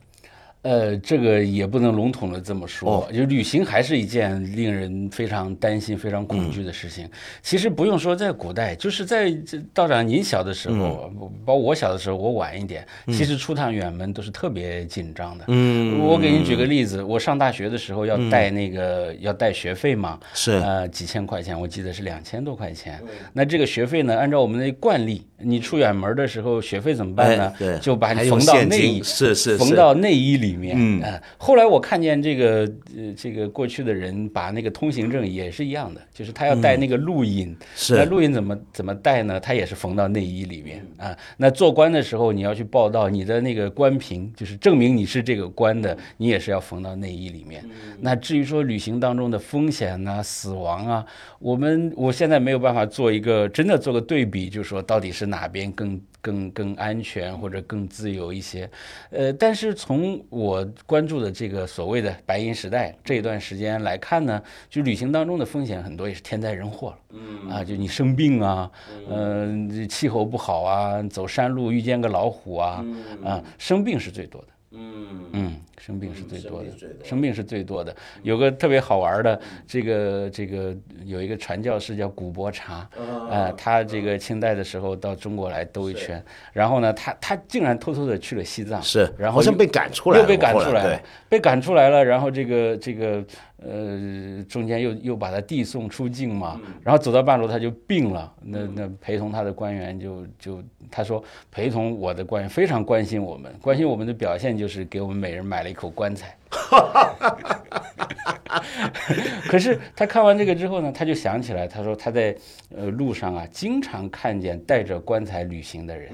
呃，这个也不能笼统的这么说，哦就旅行还是一件令人非常担心、非常恐惧的事情。其实不用说在古代，就是在这道长您小的时候，包括我小的时候，我晚一点，其实出趟远门都是特别紧张的。嗯，我给您举个例子，我上大学的时候要带那个、要带学费嘛，是呃几千块钱，我记得是两千多块钱。那这个学费呢，按照我们的惯例，你出远门的时候学费怎么办呢哎？对就把你缝到内衣，是是缝到内衣里面。嗯呃后来我看见这个呃这个过去的人把那个通行证也是一样的，就是他要带那个录音。是那录音怎么怎么带呢？他也是缝到内衣里面啊。那做官的时候，你要去报道你的那个官凭，就是证明你是这个官的，你也是要缝到内衣里面。那至于说旅行当中的风险呐、死亡啊，我们我现在没有办法做一个真的做个对比，就是说到底是哪边更更更安全或者更自由一些。呃，但是从我关注的这个所谓的白银时代这一段时间来看呢，就旅行当中的风险很多也是天灾人祸了。嗯啊，就你生病啊，嗯、这气候不好啊，走山路遇见个老虎啊，啊，生病是最多的。嗯。嗯，生病是最多的生病是最多的。有个特别好玩的，这个这个有一个传教士叫古伯察，呃，他这个清代的时候到中国来兜一圈，然后呢，他他竟然偷偷的去了西藏，是，然后好像被赶出来了，又被赶出来了，被赶出来了，然后这个这个呃中间又又把他递送出境嘛，嗯。然后走到半路他就病了，那那陪同他的官员就就他说陪同我的官员非常关心我们，关心我们的表现就是给我们每人买了一口棺材。[laughs] 可是他看完这个之后呢，他就想起来，他说他在呃路上啊，经常看见带着棺材旅行的人，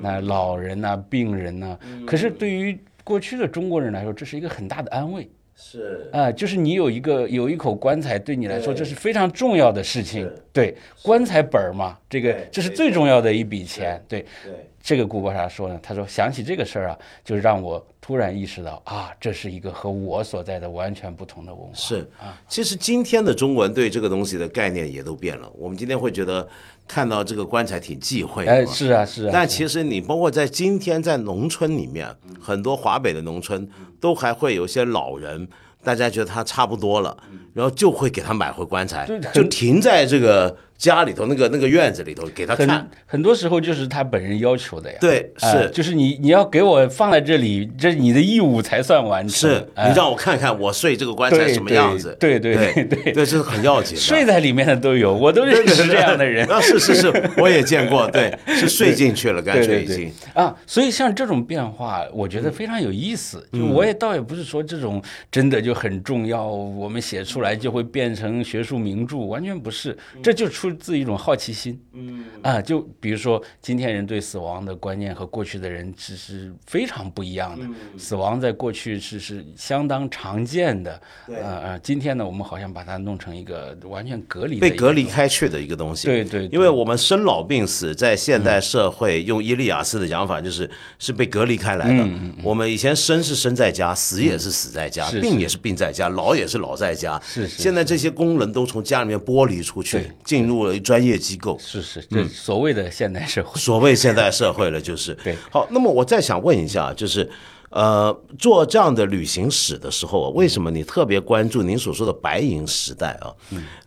那老人呐、病人呐、可是对于过去的中国人来说，这是一个很大的安慰是。呃、就是你有一个有一口棺材，对你来说这是非常重要的事情。对，棺材本儿嘛，这个这是最重要的一笔钱。对，对，这个顾伯察说呢，他说想起这个事儿啊，就让我突然意识到啊，这是一个和我所在的完全不同的文化。是啊。其实今天的中文对这个东西的概念也都变了。我们今天会觉得看到这个棺材挺忌讳的哎，是啊，是啊。但其实你包括在今天在农村里面，很多华北的农村都还会有一些老人，大家觉得他差不多了，然后就会给他买回棺材，就停在这个家里头那个那个院子里头给他看很。很多时候就是他本人要求的呀。对，哎是就是你你要给我放在这里，这你的义务才算完成。是，哎你让我看看我睡这个棺材什么样子。对对对对这是很要紧的。睡在里面的都有，我都认识这样的人。[laughs] 啊，是是是，我也见过，对，[laughs] 是睡进去了，干脆已经。啊，所以像这种变化，我觉得非常有意思。就我也倒也不是说这种真的就很重要，我们写出来就会变成学术名著，完全不是，这就出自一种好奇心。嗯。啊，就比如说今天人对死亡的观念和过去的人只是非常不一样的。死亡在过去是是相当常见的，呃呃，今天呢，我们好像把它弄成一个完全隔离被隔离开去的一个东西。对对对。因为我们生老病死在现代社会，用伊利亚斯的讲法就是是被隔离开来的。我们以前生是生在家，死也是死在家，是病也是病在家，老也是老在家。是是现在这些功能都从家里面剥离出去对，进入了专业机构。是是这所谓的现代社会。所谓现代社会了，就是对好。那么我再想问一下，就是呃，做这样的旅行史的时候啊，为什么你特别关注您所说的白银时代啊？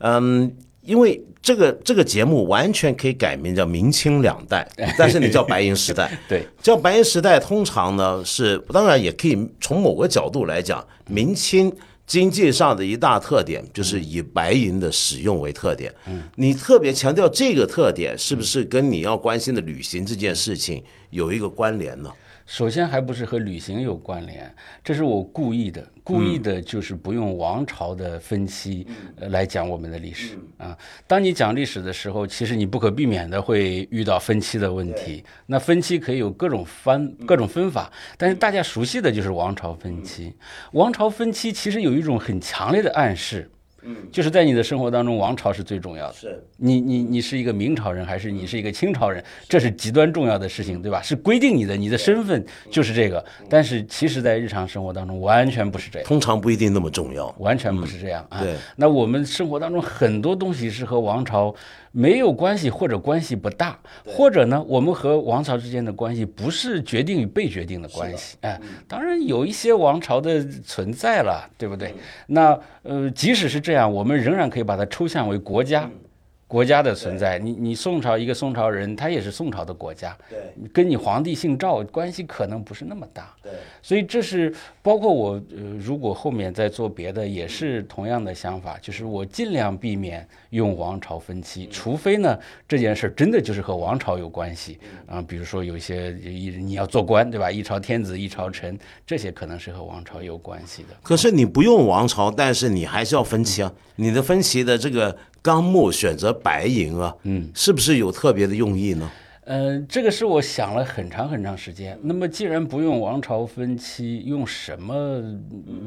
嗯。因为这个这个节目完全可以改名叫明清两代，[laughs] 但是你叫白银时代。[laughs] 对，叫白银时代，通常呢是当然也可以从某个角度来讲，明清经济上的一大特点就是以白银的使用为特点。嗯，你特别强调这个特点，是不是跟你要关心的旅行这件事情有一个关联呢？首先还不是和旅行有关联，这是我故意的，故意的就是不用王朝的分期呃来讲我们的历史啊。当你讲历史的时候，其实你不可避免的会遇到分期的问题。那分期可以有各种分各种分法，但是大家熟悉的就是王朝分期。王朝分期其实有一种很强烈的暗示。就是在你的生活当中，王朝是最重要的。是你你你是一个明朝人还是你是一个清朝人，这是极端重要的事情，对吧？是规定你的，你的身份就是这个。但是其实，在日常生活当中，完全不是这样。通常不一定那么重要。完全不是这样啊！对，那我们生活当中很多东西是和王朝没有关系，或者关系不大，或者呢，我们和王朝之间的关系不是决定与被决定的关系。哎，当然有一些王朝的存在了，对不对？那呃，即使是这样，我们仍然可以把它抽象为国家。国家的存在，你你宋朝一个宋朝人，他也是宋朝的国家，对，跟你皇帝姓赵关系可能不是那么大，对，所以这是包括我呃，如果后面再做别的，也是同样的想法，就是我尽量避免用王朝分期，除非呢这件事真的就是和王朝有关系啊，比如说有一些一你要做官对吧？一朝天子一朝臣，这些可能是和王朝有关系的。可是你不用王朝，但是你还是要分期啊，你的分期的这个。纲目选择白银啊，嗯，是不是有特别的用意呢？呃，这个是我想了很长很长时间。那么既然不用王朝分期，用什么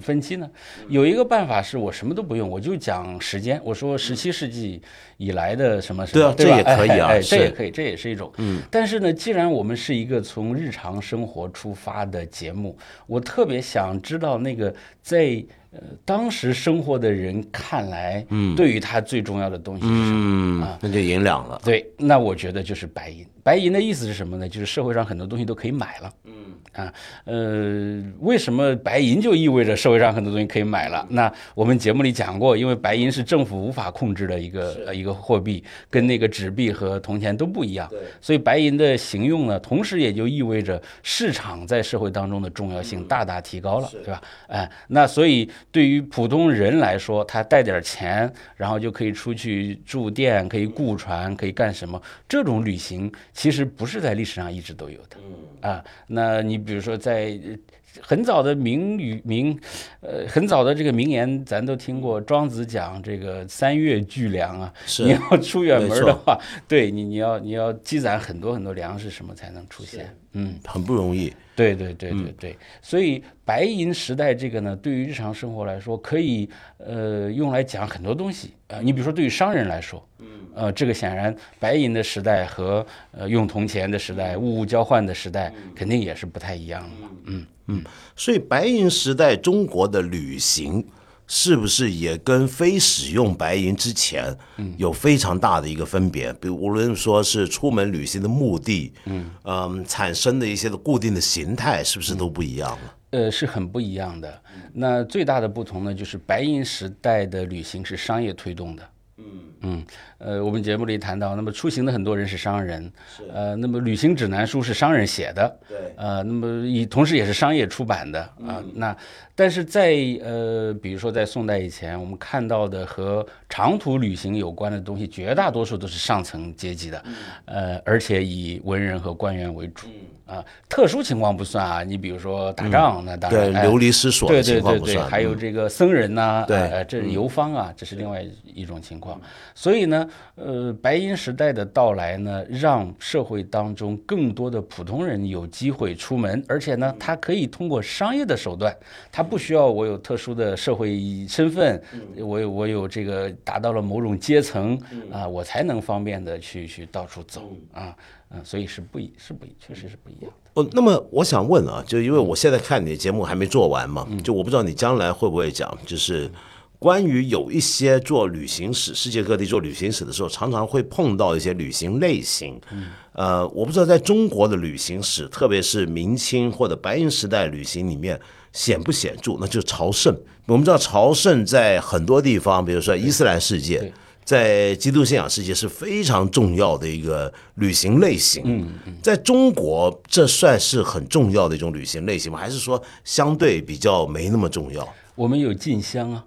分期呢？有一个办法是我什么都不用，我就讲时间。我说十七世纪以来的什么什么，对吧？这也可以啊，这也可以，这也是一种。嗯。但是呢，既然我们是一个从日常生活出发的节目，我特别想知道那个在。呃，当时生活的人看来，嗯，对于他最重要的东西是什么啊？那就银两了。对，那我觉得就是白银。白银的意思是什么呢？就是社会上很多东西都可以买了。嗯啊，呃，为什么白银就意味着社会上很多东西可以买了？那我们节目里讲过，因为白银是政府无法控制的一个呃一个货币，跟那个纸币和铜钱都不一样。对，所以白银的行用呢，同时也就意味着市场在社会当中的重要性大大提高了，对吧？哎，那所以对于普通人来说，他带点钱，然后就可以出去住店，可以雇船，可以干什么？这种旅行。其实不是在历史上一直都有的，啊，那你比如说在很早的名语名，呃，很早的这个名言，咱都听过。庄子讲这个三月聚粮啊，你要出远门的话，对你你要你要积攒很多很多粮食什么才能出现，嗯，很不容易。对对对对对，所以白银时代这个呢，对于日常生活来说，可以呃用来讲很多东西啊。你比如说，对于商人来说，嗯，呃，这个显然白银的时代和呃用铜钱的时代、物物交换的时代，肯定也是不太一样的嘛。嗯嗯，所以白银时代中国的旅行。是不是也跟非使用白银之前有非常大的一个分别？比如无论说是出门旅行的目的，嗯嗯，产生的一些的固定的形态，是不是都不一样了？呃，是很不一样的。那最大的不同呢，就是白银时代的旅行是商业推动的。嗯。嗯，呃，我们节目里谈到，那么出行的很多人是商人，呃，那么旅行指南书是商人写的，对，呃，那么以同时也是商业出版的啊。那但是在呃，比如说在宋代以前，我们看到的和长途旅行有关的东西，绝大多数都是上层阶级的，呃，而且以文人和官员为主。啊，特殊情况不算啊，你比如说打仗，那当然流离失所的情况不算。还有这个僧人呐，对，这是游方啊，这是另外一种情况。所以呢，呃，白银时代的到来呢，让社会当中更多的普通人有机会出门，而且呢，他可以通过商业的手段，他不需要我有特殊的社会身份，我有我有这个达到了某种阶层啊，我才能方便的去去到处走啊。嗯，所以是不一，是不一，确实是不一样的。哦，那么我想问啊，就因为我现在看你的节目还没做完嘛，就我不知道你将来会不会讲，就是关于有一些做旅行史，世界各地做旅行史的时候，常常会碰到一些旅行类型。嗯，呃，我不知道在中国的旅行史，特别是明清或者白银时代旅行里面显不显著？那就是朝圣。我们知道朝圣在很多地方，比如说伊斯兰世界。在基督信仰世界是非常重要的一个旅行类型。嗯，在中国，这算是很重要的一种旅行类型吗？还是说相对比较没那么重要？我们有进香啊，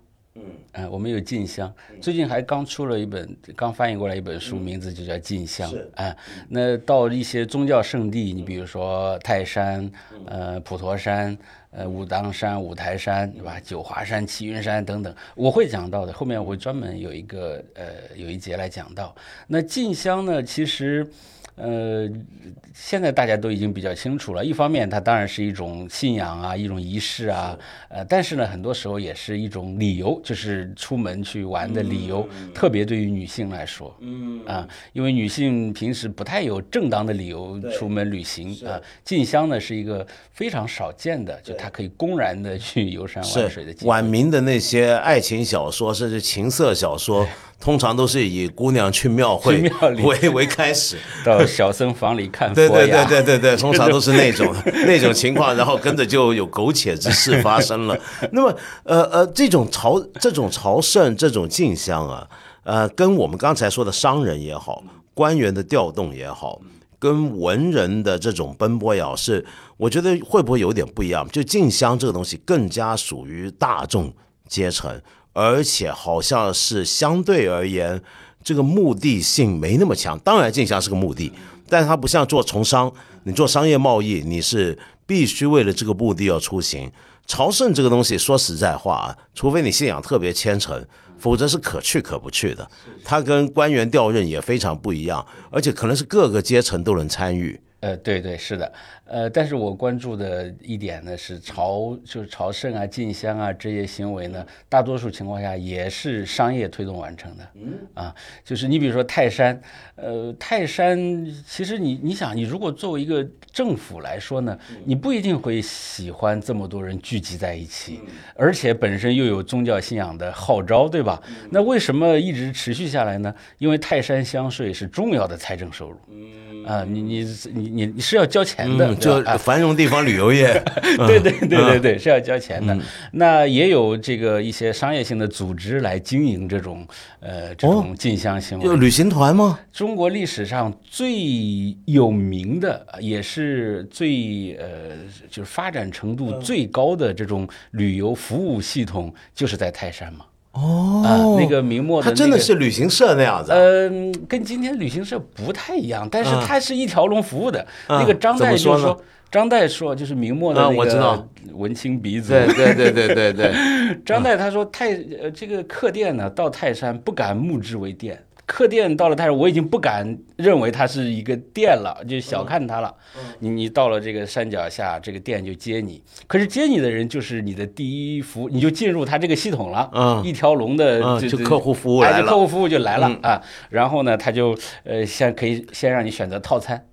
嗯，哎，我们有进香。最近还刚出了一本，刚翻译过来一本书，名字就叫《进香》。哎，那到一些宗教圣地，你比如说泰山、呃普陀山。呃，武当山、五台山，对吧？九华山、齐云山等等，我会讲到的。后面我会专门有一个呃有一节来讲到。那进香呢，其实。呃，现在大家都已经比较清楚了。一方面，它当然是一种信仰啊，一种仪式啊。呃，但是呢，很多时候也是一种理由，就是出门去玩的理由。特别对于女性来说，嗯啊，因为女性平时不太有正当的理由出门旅行啊。进香呢是一个非常少见的，就她可以公然的去游山玩水的。晚明的那些爱情小说，甚至情色小说。[laughs] 通常都是以姑娘去庙会为为开始，到小僧房里看佛对对对对对对，[laughs] 通常都是那种那种情况，然后跟着就有苟且之事发生了。[laughs] 那么，呃呃，这种朝这种朝圣这种进香啊，呃，跟我们刚才说的商人也好，官员的调动也好，跟文人的这种奔波也好，是我觉得会不会有点不一样？就进香这个东西更加属于大众阶层。而且好像是相对而言，这个目的性没那么强。当然，进香是个目的，但是它不像做从商，你做商业贸易，你是必须为了这个目的要出行。朝圣这个东西，说实在话啊，除非你信仰特别虔诚，否则是可去可不去的。它跟官员调任也非常不一样，而且可能是各个阶层都能参与。呃，对对，是的。呃，但是我关注的一点呢是朝，就是朝圣啊、进香啊这些行为呢，大多数情况下也是商业推动完成的。嗯，啊，就是你比如说泰山，呃，泰山其实你你想，你如果作为一个政府来说呢，你不一定会喜欢这么多人聚集在一起，而且本身又有宗教信仰的号召，对吧？那为什么一直持续下来呢？因为泰山香税是重要的财政收入。嗯，啊，你你你你你是要交钱的。就繁荣地方旅游业，[laughs] 对对对对对，是要交钱的。那也有这个一些商业性的组织来经营这种呃这种进香行为，就旅行团吗？中国历史上最有名的，也是最呃就是发展程度最高的这种旅游服务系统，就是在泰山嘛。哦，那个明末的，它真的是旅行社那样子。嗯，跟今天旅行社不太一样，但是它是一条龙服务的。那个张岱就说，张岱说就是明末的那个文青鼻祖。对对对对对对。[laughs] 张岱他说泰呃这个客店呢到泰山不敢目之为店。客店到了泰山，我已经不敢认为它是一个店了，就小看它了。你你到了这个山脚下，这个店就接你。可是接你的人就是你的第一服，你就进入他这个系统了。嗯，一条龙的就客户服务来了，客户服务就来了啊。然后呢，他就呃先可以先让你选择套餐。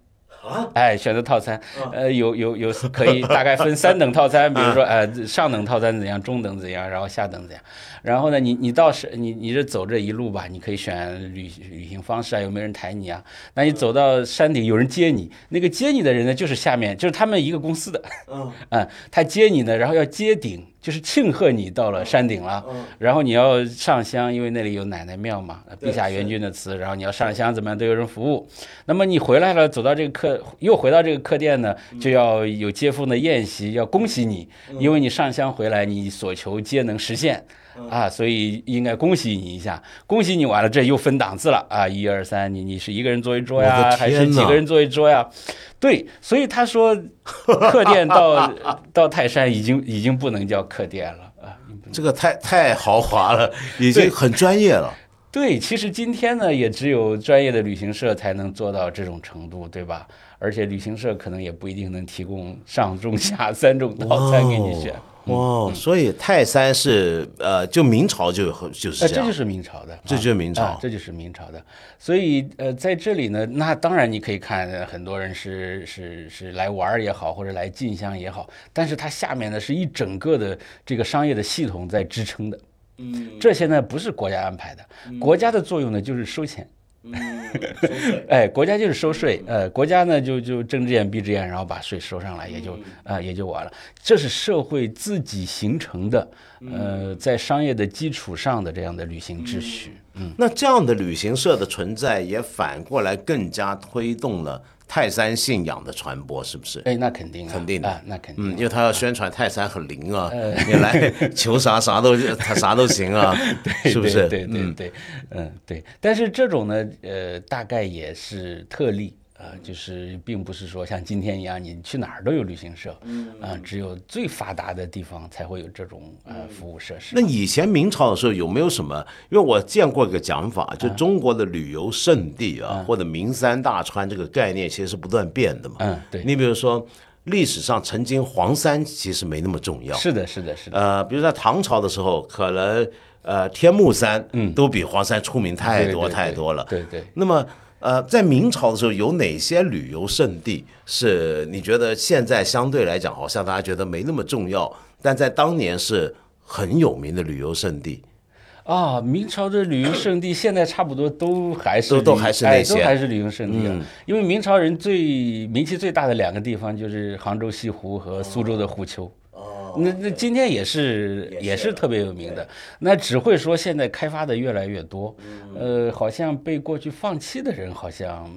啊，哎，选择套餐，呃，有有有可以大概分三等套餐，[laughs] 比如说呃上等套餐怎样，中等怎样，然后下等怎样。然后呢，你你到是，你你这走这一路吧，你可以选旅旅行方式啊，有没有人抬你啊？那你走到山顶，有人接你，那个接你的人呢，就是下面就是他们一个公司的，嗯，[laughs] 啊，他接你呢，然后要接顶。就是庆贺你到了山顶了，然后你要上香，因为那里有奶奶庙嘛，陛下元君的祠，然后你要上香，怎么样都有人服务。那么你回来了，走到这个客，又回到这个客店呢，就要有接风的宴席，要恭喜你，因为你上香回来，你所求皆能实现。啊，所以应该恭喜你一下，恭喜你完了，这又分档次了啊！一二三，你你是一个人坐一桌呀，还是几个人坐一桌呀？对，所以他说客店到 [laughs] 到泰山已经已经不能叫客店了啊，这个太太豪华了，已经很专业了。[laughs] 对，其实今天呢，也只有专业的旅行社才能做到这种程度，对吧？而且旅行社可能也不一定能提供上中下三种套餐给你选。哦，所以泰山是呃，就明朝就就是这样，这就是明朝的，这就是明朝，这就是明朝的。所以呃，在这里呢，那当然你可以看很多人是是是来玩也好，或者来进香也好，但是它下面呢是一整个的这个商业的系统在支撑的。嗯，这些呢不是国家安排的，国家的作用呢就是收钱。嗯，哎，国家就是收税，呃，国家呢就就睁只眼闭只眼，然后把税收上来，也就啊也就完了。这是社会自己形成的，呃，在商业的基础上的这样的旅行秩序。嗯，那这样的旅行社的存在，也反过来更加推动了。泰山信仰的传播是不是？哎，那肯定，啊肯定的，那肯定。嗯，因为他要宣传泰山很灵啊，你来求啥啥都他啥都行啊，[laughs] 是不是？对对对，嗯对。但是这种呢，呃，大概也是特例。呃，就是并不是说像今天一样，你去哪儿都有旅行社，啊，只有最发达的地方才会有这种呃服务设施。那以前明朝的时候有没有什么？因为我见过一个讲法，就中国的旅游胜地啊，或者名山大川这个概念，其实是不断变的嘛。嗯，对，你比如说。历史上曾经黄山其实没那么重要，是的，是的，是的。呃，比如在唐朝的时候，可能呃天目山嗯都比黄山出名太多太多了。对对。那么呃在明朝的时候，有哪些旅游胜地是你觉得现在相对来讲好像大家觉得没那么重要，但在当年是很有名的旅游胜地？啊，明朝的旅游胜地现在差不多都还是都都还是那些，都还是旅游胜地啊。因为明朝人最名气最大的两个地方就是杭州西湖和苏州的湖丘。那那今天也是也是特别有名的，那只会说现在开发的越来越多，呃，好像被过去放弃的人好像，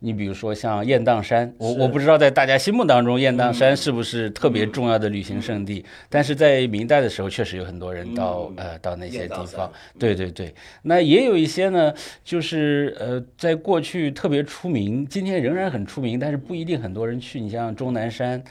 你比如说像雁荡山，我我不知道在大家心目当中雁荡山是不是特别重要的旅行胜地，但是在明代的时候确实有很多人到呃到那些地方，对对对，那也有一些呢，就是呃在过去特别出名，今天仍然很出名，但是不一定很多人去，你像终南山，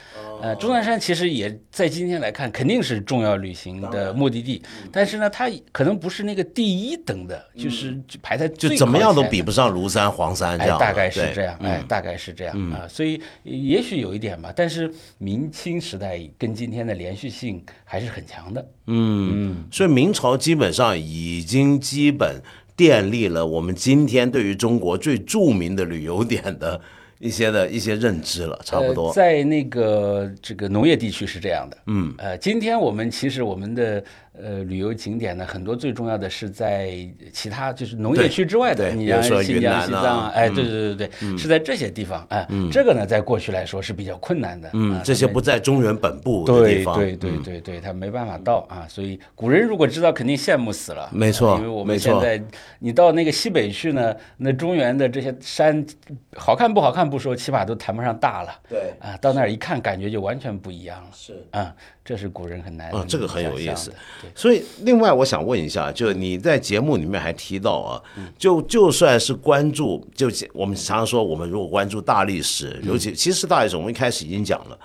呃终南山其实也在今天来。看肯定是重要旅行的目的地，但是呢，它可能不是那个第一等的，就是排在就怎么样都比不上庐山、黄山这样，大概是这样，哎，大概是这样啊，所以也许有一点吧，但是明清时代跟今天的连续性还是很强的，嗯，所以明朝基本上已经基本奠立了我们今天对于中国最著名的旅游点的。一些的一些认知了，差不多。在那个这个农业地区是这样的，嗯，呃，今天我们其实我们的。呃，旅游景点呢，很多最重要的是在其他就是农业区之外的，你像新疆、西藏啊，哎，对对对对，是在这些地方，哎，这个呢，在过去来说是比较困难的，嗯，这些不在中原本部的地方，对对对对对，他没办法到啊，所以古人如果知道，肯定羡慕死了，没错，因为我们现在你到那个西北去呢，那中原的这些山，好看不好看不说，起码都谈不上大了，对，啊，到那儿一看，感觉就完全不一样了，是啊。这是古人很难啊，这个很有意思。所以，另外我想问一下，就你在节目里面还提到啊，就就算是关注，就我们常常说，我们如果关注大历史，尤其其实大历史，我们一开始已经讲了，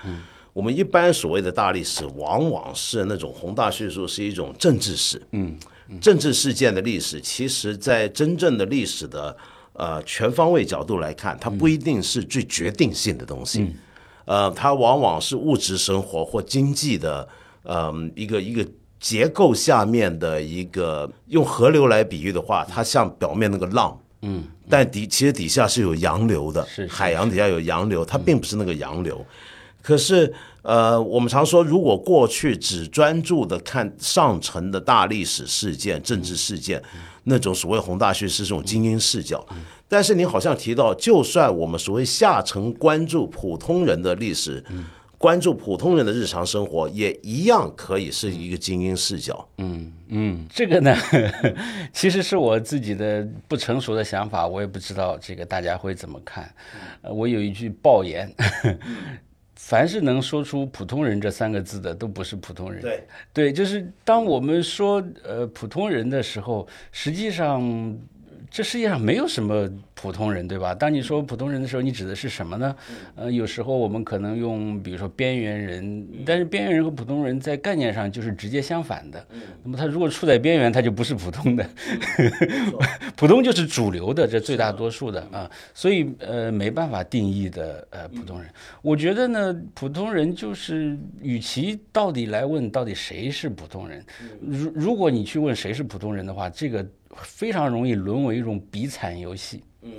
我们一般所谓的大历史，往往是那种宏大叙述，是一种政治史，嗯，政治事件的历史，其实在真正的历史的呃全方位角度来看，它不一定是最决定性的东西。呃，它往往是物质生活或经济的，呃，一个一个结构下面的一个，用河流来比喻的话，它像表面那个浪，嗯，但底其实底下是有洋流的，是海洋底下有洋流，它并不是那个洋流。可是，呃，我们常说，如果过去只专注的看上层的大历史事件、政治事件，那种所谓宏大叙事这种精英视角。但是你好像提到，就算我们所谓下层关注普通人的历史，关注普通人的日常生活，也一样可以是一个精英视角。嗯嗯，这个呢，[laughs] 其实是我自己的不成熟的想法，我也不知道这个大家会怎么看。呃，我有一句爆言，[laughs] 凡是能说出“普通人”这三个字的，都不是普通人。对对，就是当我们说呃普通人的时候，实际上。这世界上没有什么普通人，对吧？当你说普通人的时候，你指的是什么呢？呃，有时候我们可能用，比如说边缘人，但是边缘人和普通人在概念上就是直接相反的。那么他如果处在边缘，他就不是普通的。[laughs] 普通就是主流的，这最大多数的啊，所以呃没办法定义的呃普通人。我觉得呢，普通人就是与其到底来问到底谁是普通人，如如果你去问谁是普通人的话，这个。非常容易沦为一种比惨游戏，嗯，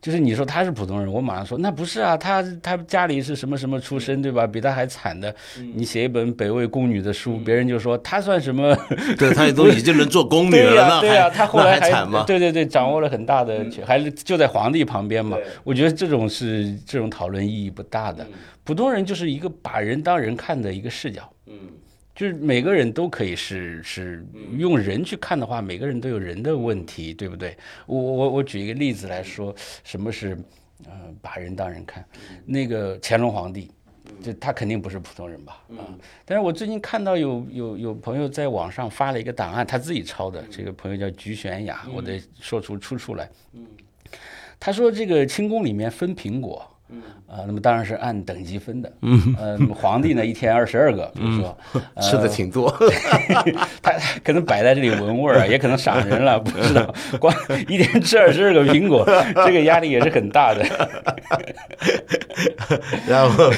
就是你说他是普通人，我马上说那不是啊，他他家里是什么什么出身，对吧？比他还惨的，你写一本北魏宫女的书，别人就说他算什么？对，他也都已经能做宫女了，[laughs] 对呀，他后来还惨吗？对对对，掌握了很大的，还是就在皇帝旁边嘛。我觉得这种是这种讨论意义不大的。普通人就是一个把人当人看的一个视角，嗯。就是每个人都可以是是用人去看的话，每个人都有人的问题，对不对？我我我举一个例子来说，什么是呃把人当人看？那个乾隆皇帝，就他肯定不是普通人吧？啊！但是我最近看到有有有朋友在网上发了一个档案，他自己抄的，这个朋友叫菊玄雅，我得说出出处来。他说这个清宫里面分苹果。啊，那么当然是按等级分的。嗯，呃，那么皇帝呢，一天二十二个，比如说，吃的挺多。[laughs] 他可能摆在这里闻味儿啊，也可能赏人了，不知道。光一天吃二十二个苹果，这个压力也是很大的。[laughs] 然后，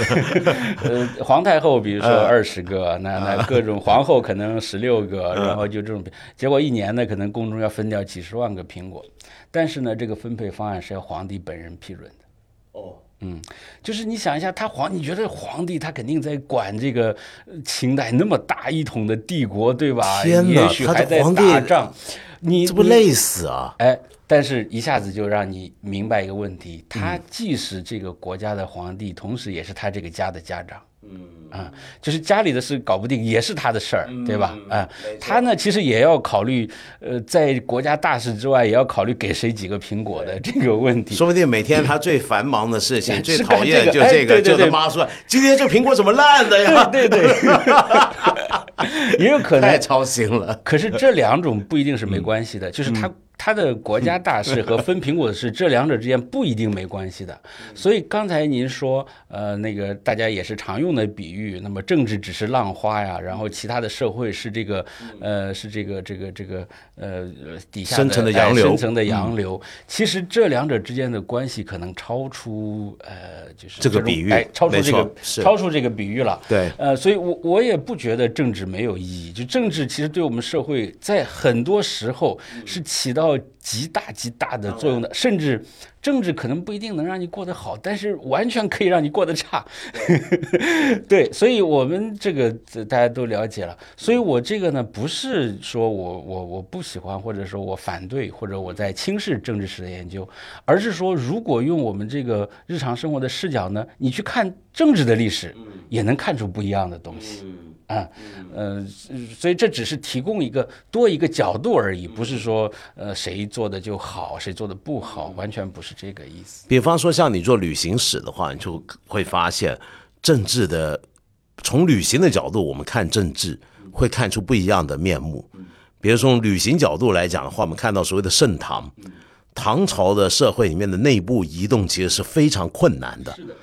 呃，皇太后比如说二十个，那那各种皇后可能十六个，然后就这种，结果一年呢，可能宫中要分掉几十万个苹果，但是呢，这个分配方案是要皇帝本人批准的。哦。嗯，就是你想一下，他皇，你觉得皇帝他肯定在管这个清代那么大一统的帝国，对吧？天哪，也许还在打仗，你这不累死啊？哎，但是一下子就让你明白一个问题：他既是这个国家的皇帝，同时也是他这个家的家长。嗯啊，就是家里的事搞不定，也是他的事儿，对吧？啊，他呢其实也要考虑，呃，在国家大事之外，也要考虑给谁几个苹果的这个问题。[laughs] 说不定每天他最繁忙的事情、最讨厌就这个，就他妈说今天这苹果怎么烂的呀？对对，[laughs] 也有可能太操心了。可是这两种不一定是没关系的，就是他。他的国家大事和分苹果的事，这两者之间不一定没关系的。所以刚才您说，呃，那个大家也是常用的比喻，那么政治只是浪花呀，然后其他的社会是这个，呃，是这个这个这个呃底下深层的洋流，深层的洋流。其实这两者之间的关系可能超出呃，就是这个比喻，哎，超出这个超出这个比喻了。对，呃，所以我我也不觉得政治没有意义。就政治其实对我们社会在很多时候是起到。极大极大的作用的，甚至政治可能不一定能让你过得好，但是完全可以让你过得差。[laughs] 对，所以我们这个大家都了解了。所以我这个呢，不是说我我我不喜欢，或者说我反对，或者我在轻视政治史的研究，而是说，如果用我们这个日常生活的视角呢，你去看政治的历史，也能看出不一样的东西。啊，呃，所以这只是提供一个多一个角度而已，不是说呃谁做的就好，谁做的不好，完全不是这个意思。比方说，像你做旅行史的话，你就会发现政治的从旅行的角度，我们看政治会看出不一样的面目。比如从旅行角度来讲的话，我们看到所谓的盛唐，唐朝的社会里面的内部移动其实是非常困难的。是的。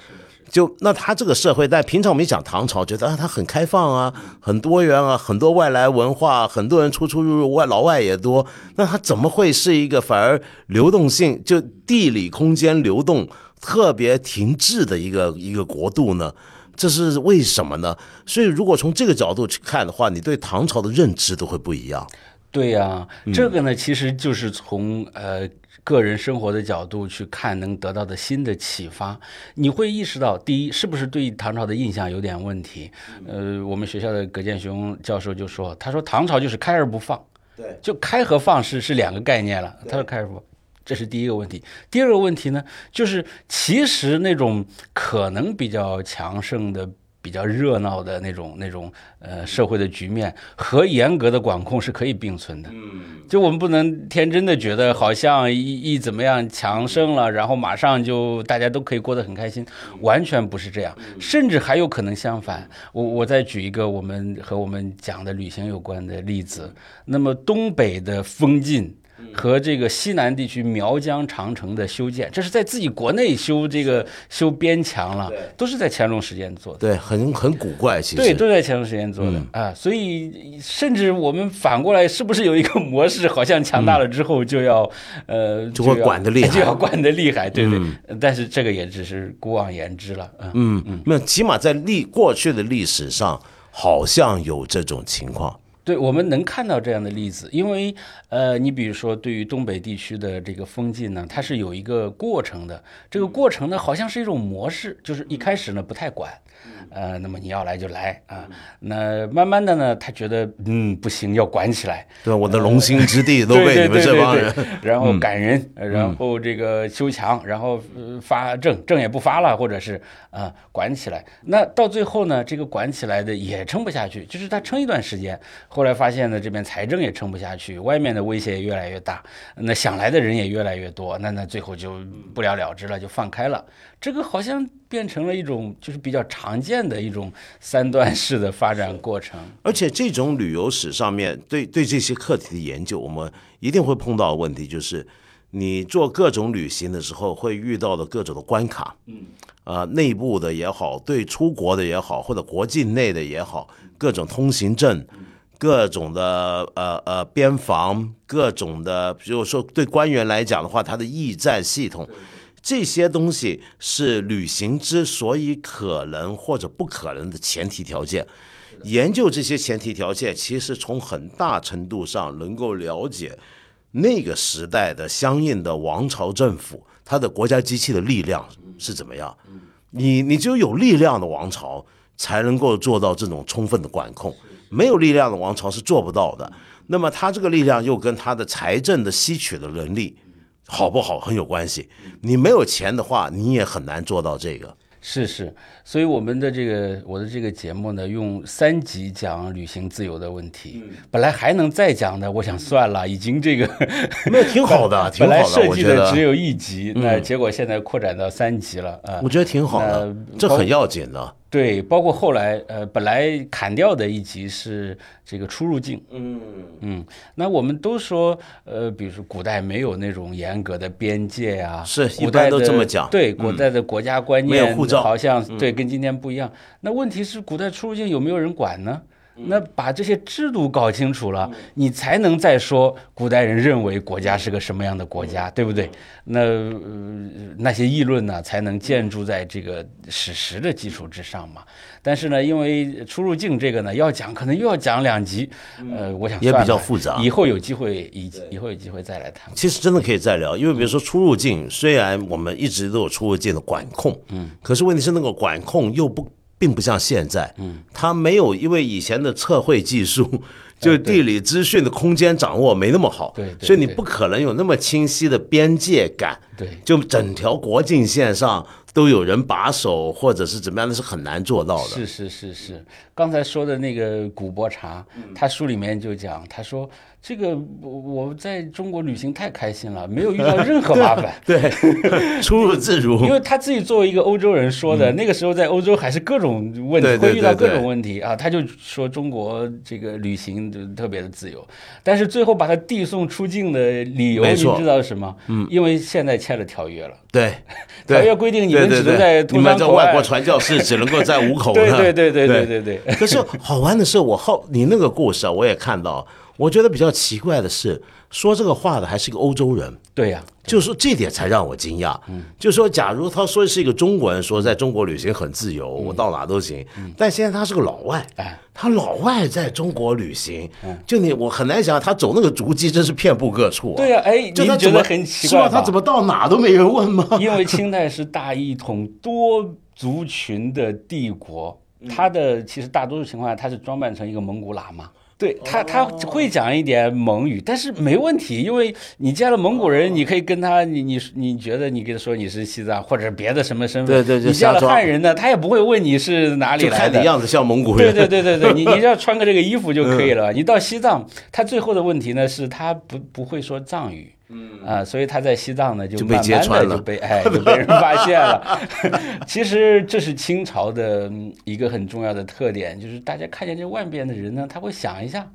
就那他这个社会，在平常我们讲唐朝，觉得啊他很开放啊，很多元啊，很多外来文化，很多人出出入入，外老外也多。那他怎么会是一个反而流动性就地理空间流动特别停滞的一个一个国度呢？这是为什么呢？所以如果从这个角度去看的话，你对唐朝的认知都会不一样。对呀，这个呢，其实就是从呃。个人生活的角度去看，能得到的新的启发，你会意识到，第一，是不是对唐朝的印象有点问题？呃，我们学校的葛剑雄教授就说，他说唐朝就是开而不放，对，就开和放是是两个概念了。他说开而不放，这是第一个问题。第二个问题呢，就是其实那种可能比较强盛的。比较热闹的那种、那种呃社会的局面和严格的管控是可以并存的。嗯，就我们不能天真的觉得好像一一怎么样强盛了，然后马上就大家都可以过得很开心，完全不是这样，甚至还有可能相反。我我再举一个我们和我们讲的旅行有关的例子，那么东北的封禁。和这个西南地区苗疆长城的修建，这是在自己国内修这个修边墙了，都是在乾隆时间做的。对，很很古怪，其实对，都在乾隆时间做的啊。所以，甚至我们反过来，是不是有一个模式，好像强大了之后就要呃，就会管的厉害，就 [laughs] 要管的厉害，对对。但是这个也只是孤妄言之了。嗯嗯，那起码在历过去的历史上，好像有这种情况。对，我们能看到这样的例子，因为，呃，你比如说，对于东北地区的这个封禁呢，它是有一个过程的。这个过程呢，好像是一种模式，就是一开始呢不太管。呃，那么你要来就来啊。那慢慢的呢，他觉得嗯不行，要管起来。对，我的龙兴之地 [laughs] 都被你们这帮人。然后赶人，然后这个修墙，然后发证，证也不发了，或者是啊管起来。那到最后呢，这个管起来的也撑不下去，就是他撑一段时间，后来发现呢，这边财政也撑不下去，外面的威胁也越来越大，那想来的人也越来越多，那那最后就不了了之了，就放开了。这个好像变成了一种就是比较常见的一种三段式的发展过程，而且这种旅游史上面对对这些课题的研究，我们一定会碰到的问题就是，你做各种旅行的时候会遇到的各种的关卡，嗯，啊，内部的也好，对出国的也好，或者国境内的也好，各种通行证，各种的呃呃边防，各种的，比如说对官员来讲的话，他的驿站系统。这些东西是旅行之所以可能或者不可能的前提条件。研究这些前提条件，其实从很大程度上能够了解那个时代的相应的王朝政府，它的国家机器的力量是怎么样。你你只有有力量的王朝，才能够做到这种充分的管控。没有力量的王朝是做不到的。那么他这个力量又跟他的财政的吸取的能力。好不好很有关系，你没有钱的话，你也很难做到这个。是是，所以我们的这个我的这个节目呢，用三集讲旅行自由的问题。本来还能再讲的，我想算了，已经这个 [laughs] 那挺好的，本来设计的只有一集，那结果现在扩展到三集了啊。我觉得挺好的，这很要紧的。对，包括后来，呃，本来砍掉的一集是这个出入境，嗯嗯，那我们都说，呃，比如说古代没有那种严格的边界啊，是，古代都这么讲，对，古代的国家观念好像对跟今天不一样。那问题是，古代出入境有没有人管呢？那把这些制度搞清楚了，你才能再说古代人认为国家是个什么样的国家，对不对？那那些议论呢，才能建筑在这个史实的基础之上嘛。但是呢，因为出入境这个呢，要讲可能又要讲两集，呃，我想也比较复杂。以后有机会，以以后有机会再来谈。其实真的可以再聊，因为比如说出入境，虽然我们一直都有出入境的管控，嗯，可是问题是那个管控又不。并不像现在，嗯，他没有因为以前的测绘技术，[laughs] 就地理资讯的空间掌握没那么好，对，所以你不可能有那么清晰的边界感，对，就整条国境线上都有人把守或者是怎么样，的是很难做到的。是是是是，刚才说的那个古伯察，他书里面就讲，他说。这个我我在中国旅行太开心了，没有遇到任何麻烦，[laughs] 对，出入自如。因为他自己作为一个欧洲人说的，那个时候在欧洲还是各种问题，会遇到各种问题啊。他就说中国这个旅行就特别的自由，但是最后把他递送出境的理由，你知道是什么？嗯，因为现在签了条约了。对，[laughs] 条约规定你们只能在你们在外国传教士只能够在五口。[laughs] 对对对对对对对。可是好玩的是，我后你那个故事啊，我也看到。我觉得比较奇怪的是，说这个话的还是一个欧洲人。对呀，就是说这点才让我惊讶。嗯，就是说，假如他说是一个中国人，说在中国旅行很自由，我到哪都行。嗯，但现在他是个老外，哎，他老外在中国旅行，就你我很难想，他走那个足迹真是遍布各处。对呀，哎，就他觉得很奇怪，他怎么到哪都没人问吗？因为清代是大一统多族群的帝国，他的其实大多数情况下他是装扮成一个蒙古喇嘛。对他，他会讲一点蒙语，但是没问题，因为你见了蒙古人，你可以跟他，你你你觉得你跟他说你是西藏或者别的什么身份，对对，你见了汉人呢，他也不会问你是哪里来的，样子像蒙古人，对对对对对，[laughs] 你你只要穿个这个衣服就可以了。你到西藏，他最后的问题呢是他不不会说藏语。嗯啊，所以他在西藏呢，就慢慢的就被哎就被人发现了。[laughs] 其实这是清朝的一个很重要的特点，就是大家看见这外边的人呢，他会想一下，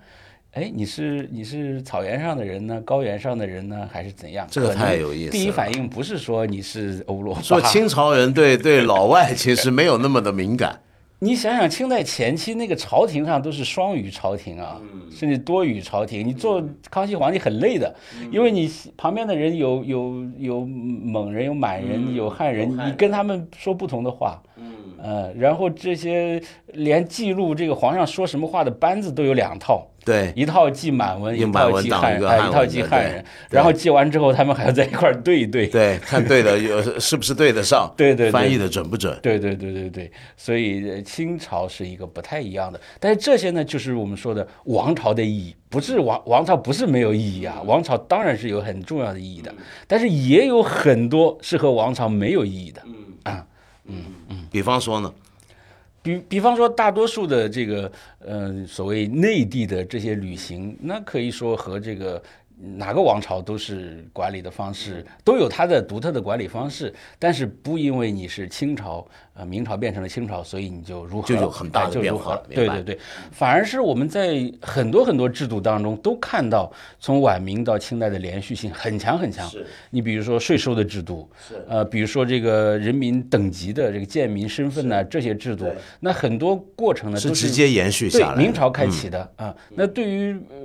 哎，你是你是草原上的人呢，高原上的人呢，还是怎样？这个太有意思。第一反应不是说你是欧罗，说清朝人对对老外其实没有那么的敏感。你想想，清代前期那个朝廷上都是双语朝廷啊，甚至多语朝廷。你做康熙皇帝很累的，因为你旁边的人有有有蒙人、有满人、有汉人，你跟他们说不同的话。呃，然后这些连记录这个皇上说什么话的班子都有两套。对，一套记满文，一套记汉，一套记汉人，然后记完之后，他们还要在一块儿对一对，对，看对的 [laughs] 有是不是对得上，对对，翻译的准不准？对对对对对，所以清朝是一个不太一样的，但是这些呢，就是我们说的王朝的意义，不是王王朝不是没有意义啊，王朝当然是有很重要的意义的，但是也有很多是和王朝没有意义的，嗯。啊，嗯嗯，比方说呢？比比方说，大多数的这个，呃，所谓内地的这些旅行，那可以说和这个哪个王朝都是管理的方式，都有它的独特的管理方式，但是不因为你是清朝，呃，明朝变成了清朝，所以你就如何就有很大就变如何了。对对对，反而是我们在很多很多制度当中都看到，从晚明到清代的连续性很强很强。你比如说税收的制度，呃，比如说这个人民等级的这个贱民身份呢，这些制度，那很多过程呢都是直接延续下来的。嗯明朝开启的、啊。那对于呃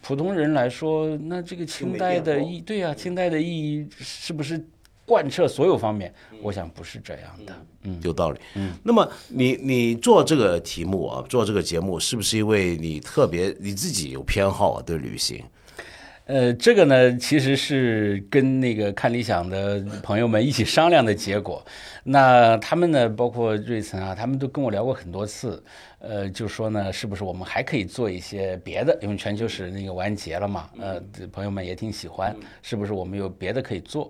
普通人来说，那这个清代的意对啊，清代的意义是不是贯彻所有方面？我想不是这样的。嗯，有道理。嗯，那么你你做这个题目啊，做这个节目，是不是因为你特别你自己有偏好啊？对旅行，呃，这个呢，其实是跟那个看理想的朋友们一起商量的结果。那他们呢，包括瑞岑啊，他们都跟我聊过很多次。呃，就说呢，是不是我们还可以做一些别的？因为全球史那个完结了嘛，呃，朋友们也挺喜欢，是不是我们有别的可以做？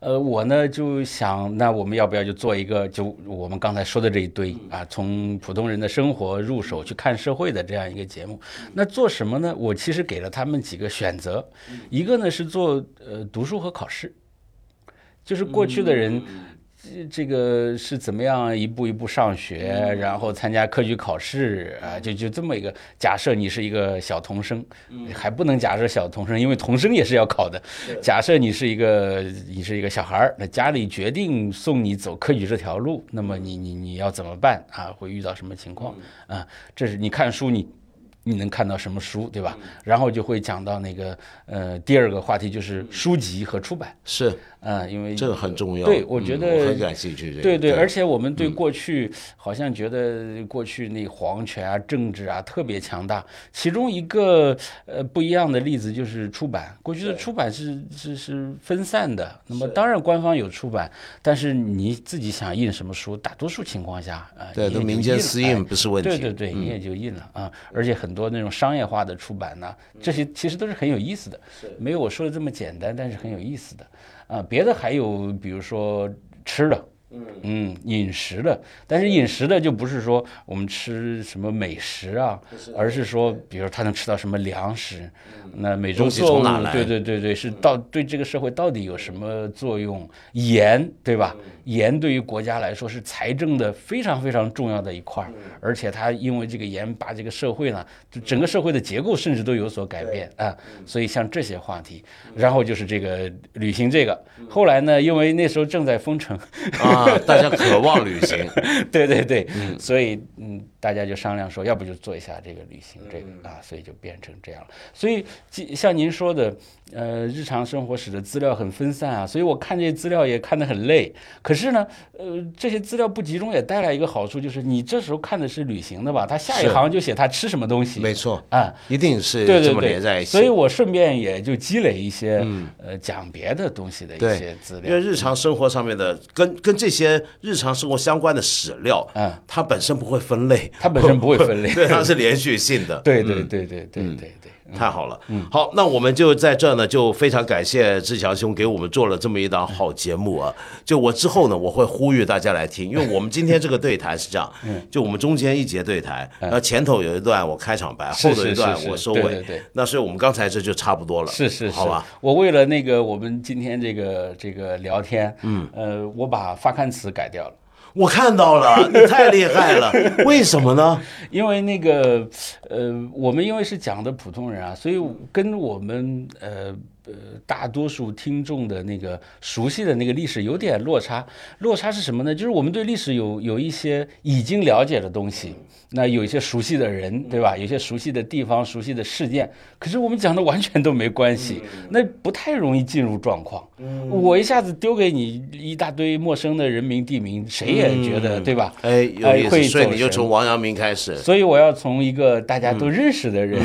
呃，我呢就想，那我们要不要就做一个，就我们刚才说的这一堆啊，从普通人的生活入手去看社会的这样一个节目。那做什么呢？我其实给了他们几个选择，一个呢是做呃读书和考试，就是过去的人。这这个是怎么样一步一步上学，然后参加科举考试啊？就就这么一个假设，你是一个小童生，还不能假设小童生，因为童生也是要考的。假设你是一个你是一个小孩儿，那家里决定送你走科举这条路，那么你你你要怎么办啊？会遇到什么情况啊？这是你看书你。你能看到什么书，对吧？然后就会讲到那个呃，第二个话题就是书籍和出版，是嗯，因为这个很重要。对，我觉嗯得、我很感兴趣这个。对对，而且我们对过去、好像觉得过去那皇权啊、政治啊特别强大。其中一个呃不一样的例子就是出版，过去的出版是是是分散的。那么当然官方有出版，但是你自己想印什么书，大多数情况下啊，对，都民间私印不是问题。对对对，你也就印了啊。而且很多那种商业化的出版呢，这些其实都是很有意思的，没有我说的这么简单，但是很有意思的啊。别的还有比如说吃的。嗯，饮食的，但是饮食的就不是说我们吃什么美食啊，而是说，比如他能吃到什么粮食，那美洲东西作物从哪来，对对对对，是到对这个社会到底有什么作用？盐，对吧？盐对于国家来说是财政的非常非常重要的一块，而且它因为这个盐把这个社会呢，就整个社会的结构甚至都有所改变啊。所以像这些话题，然后就是这个旅行这个，后来呢，因为那时候正在封城，啊，[laughs] 大家渴望旅行。[laughs] 对对对，所以嗯，大家就商量说，要不就做一下这个旅行这个啊，所以就变成这样了。所以即像您说的，呃，日常生活史的资料很分散啊，所以我看这些资料也看得很累。可是呢，呃，这些资料不集中也带来一个好处，就是你这时候看的是旅行的吧，他下一行就写他吃什么东西，没错，啊。一定是这么连在一起。所以我顺便也就积累一些、呃讲别的东西的一些资料因为。日常生活上面的跟跟这些日常生活相关的史料，嗯，它本身不会分类，它本身不会分类 [laughs] 对，它是连续性的。对对对对对对对。太好了，嗯，好，那我们就在这儿呢，就非常感谢志强兄给我们做了这么一档好节目啊。就我之后呢，我会呼吁大家来听，因为我们今天这个对谈是这样，就我们中间一节对谈，那前头有一段我开场白，后头一段我收尾对。那所以我们刚才这就差不多了，是是是，好吧？我为了那个我们今天这个这个聊天，嗯，呃，我把发刊词改掉了，我看到了，你太厉害了，[laughs] 为什么呢？因为那个呃，我们因为是讲的普通人啊，所以跟我们呃。呃，大多数听众的那个熟悉的那个历史有点落差。落差是什么呢？就是我们对历史有有一些已经了解的东西，那有一些熟悉的人，对吧？有一些熟悉的地方、熟悉的事件，可是我们讲的完全都没关系，那不太容易进入状况。我一下子丢给你一大堆陌生的人名地名，谁也觉得，对吧？哎，有意会思，所以你就从王阳明开始，所以我要从一个大家都认识的人，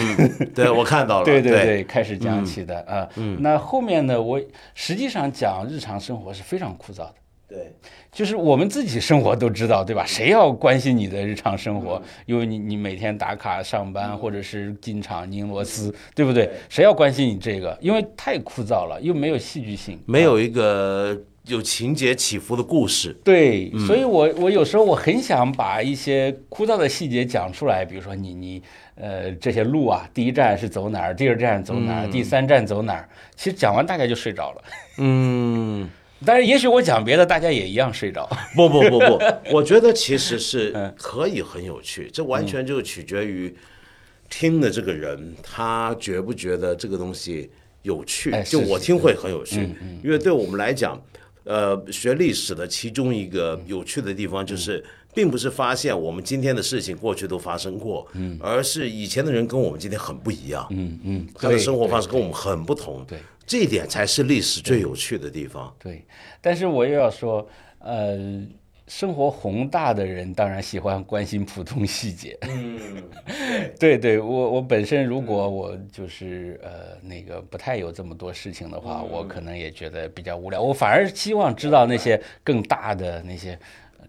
对我看到了，[laughs] 对对对对，开始讲起的啊。那后面呢，我实际上讲日常生活是非常枯燥的。对，就是我们自己生活都知道，对吧？谁要关心你的日常生活？因为你你每天打卡上班，或者是进厂拧螺丝，对不对？谁要关心你这个？因为太枯燥了，又没有戏剧性，没有一个有情节起伏的故事。对，所以我我有时候我很想把一些枯燥的细节讲出来，比如说你你呃这些路啊，第一站是走哪儿，第二站走哪儿，第三站走哪儿，其实讲完大概就睡着了。[laughs] 嗯，但是也许我讲别的，大家也一样睡着。不不不不，我觉得其实是 [laughs] 可以很有趣，这完全就取决于听的这个人他觉不觉得这个东西有趣哎。就我听会很有趣，因为对我们来讲，呃，学历史的其中一个有趣的地方就是。并不是发现我们今天的事情过去都发生过，嗯。而是以前的人跟我们今天很不一样，嗯嗯，他的生活方式跟我们很不同，对这一点才是历史最有趣的地方。对，但是我又要说，呃，生活宏大的人当然喜欢关心普通细节。嗯，[laughs] 对对，我我本身如果我就是呃那个不太有这么多事情的话，我可能也觉得比较无聊。我反而希望知道那些更大的那些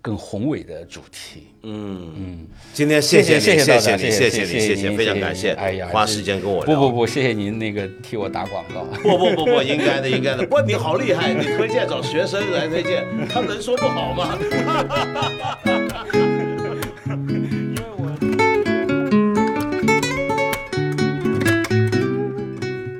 更宏伟的主题。嗯嗯今天谢谢谢你，谢谢你，谢谢谢你，谢谢非常感谢，哎呀，花时间跟我聊。不不不，谢谢您那个替我打广告。[laughs] 不不不不，应该的，应该的。不，你好厉害，你推荐找学生来推荐，他能说不好吗？[laughs]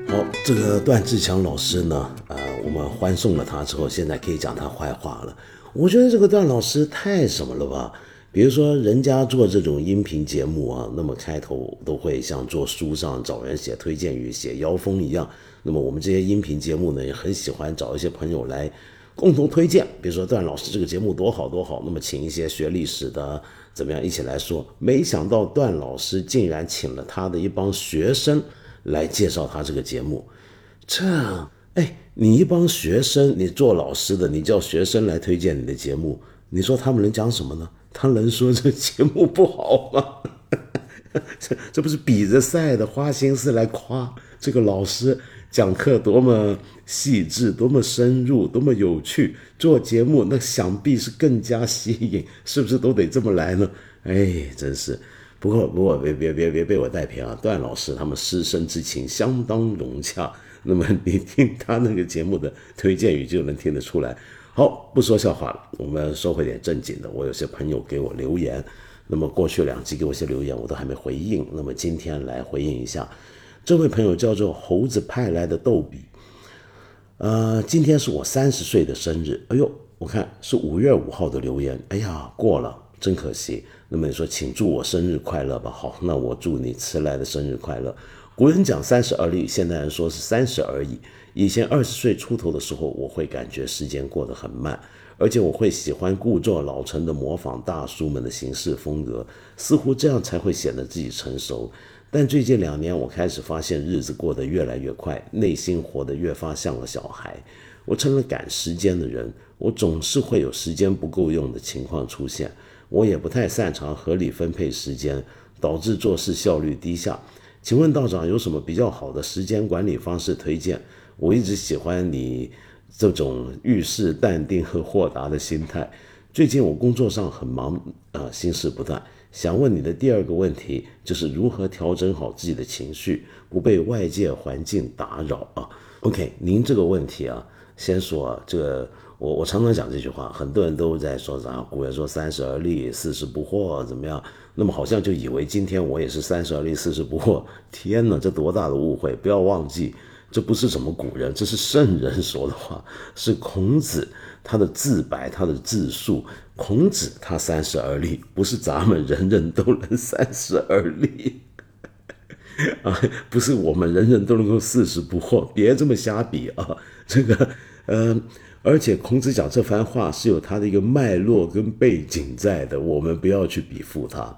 好，这个段志强老师呢，呃，我们欢送了他之后，现在可以讲他坏话了。我觉得这个段老师太什么了吧？比如说，人家做这种音频节目啊，那么开头都会像做书上找人写推荐语、写腰封一样。那么我们这些音频节目呢，也很喜欢找一些朋友来共同推荐。比如说段老师这个节目多好多好，那么请一些学历史的怎么样一起来说。没想到段老师竟然请了他的一帮学生来介绍他这个节目。这，哎，你一帮学生，你做老师的，你叫学生来推荐你的节目，你说他们能讲什么呢？他能说这节目不好吗？这 [laughs] 这不是比着赛的，花心思来夸这个老师讲课多么细致，多么深入，多么有趣，做节目那想必是更加吸引，是不是都得这么来呢？哎，真是。不过，不过，别别别别被我带偏啊！段老师他们师生之情相当融洽，那么你听他那个节目的推荐语就能听得出来。好，不说笑话了，我们说回点正经的。我有些朋友给我留言，那么过去两集给我些留言，我都还没回应，那么今天来回应一下。这位朋友叫做猴子派来的逗比，呃，今天是我三十岁的生日，哎呦，我看是五月五号的留言，哎呀，过了，真可惜。那么你说，请祝我生日快乐吧。好，那我祝你迟来的生日快乐。古人讲三十而立，现代人说是三十而已。以前二十岁出头的时候，我会感觉时间过得很慢，而且我会喜欢故作老成的模仿大叔们的行事风格，似乎这样才会显得自己成熟。但最近两年，我开始发现日子过得越来越快，内心活得越发像个小孩。我成了赶时间的人，我总是会有时间不够用的情况出现。我也不太擅长合理分配时间，导致做事效率低下。请问道长有什么比较好的时间管理方式推荐？我一直喜欢你这种遇事淡定和豁达的心态。最近我工作上很忙，呃，心事不断。想问你的第二个问题就是如何调整好自己的情绪，不被外界环境打扰啊？OK，您这个问题啊，先说啊，这个我我常常讲这句话，很多人都在说啥，古人说三十而立，四十不惑，怎么样？那么好像就以为今天我也是三十而立，四十不惑。天哪，这多大的误会！不要忘记，这不是什么古人，这是圣人说的话，是孔子他的自白，他的自述。孔子他三十而立，不是咱们人人都能 [laughs] 三十而立。啊，不是我们人人都能够四十不惑，别这么瞎比啊！这个，呃，而且孔子讲这番话是有他的一个脉络跟背景在的，我们不要去比附他。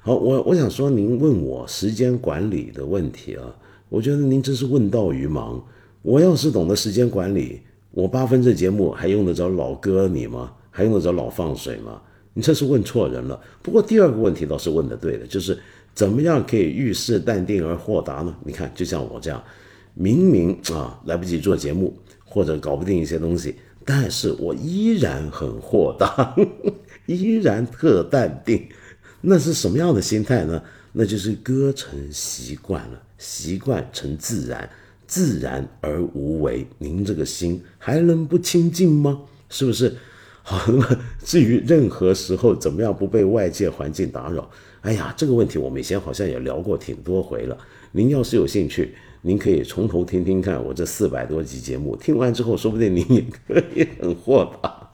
好，我我想说，您问我时间管理的问题啊，我觉得您真是问道于盲。我要是懂得时间管理，我八分这节目还用得着老哥你吗？还用得着老放水吗？你这是问错人了。不过第二个问题倒是问的对的，就是怎么样可以遇事淡定而豁达呢？你看，就像我这样，明明啊来不及做节目，或者搞不定一些东西，但是我依然很豁达，[laughs] 依然特淡定。那是什么样的心态呢？那就是歌成习惯了，习惯成自然，自然而无为。您这个心还能不清净吗？是不是？[laughs] 好，那么至于任何时候怎么样不被外界环境打扰，哎呀，这个问题我们以前好像也聊过挺多回了。您要是有兴趣，您可以从头听听看我这四百多集节目，听完之后，说不定您也可以很豁达，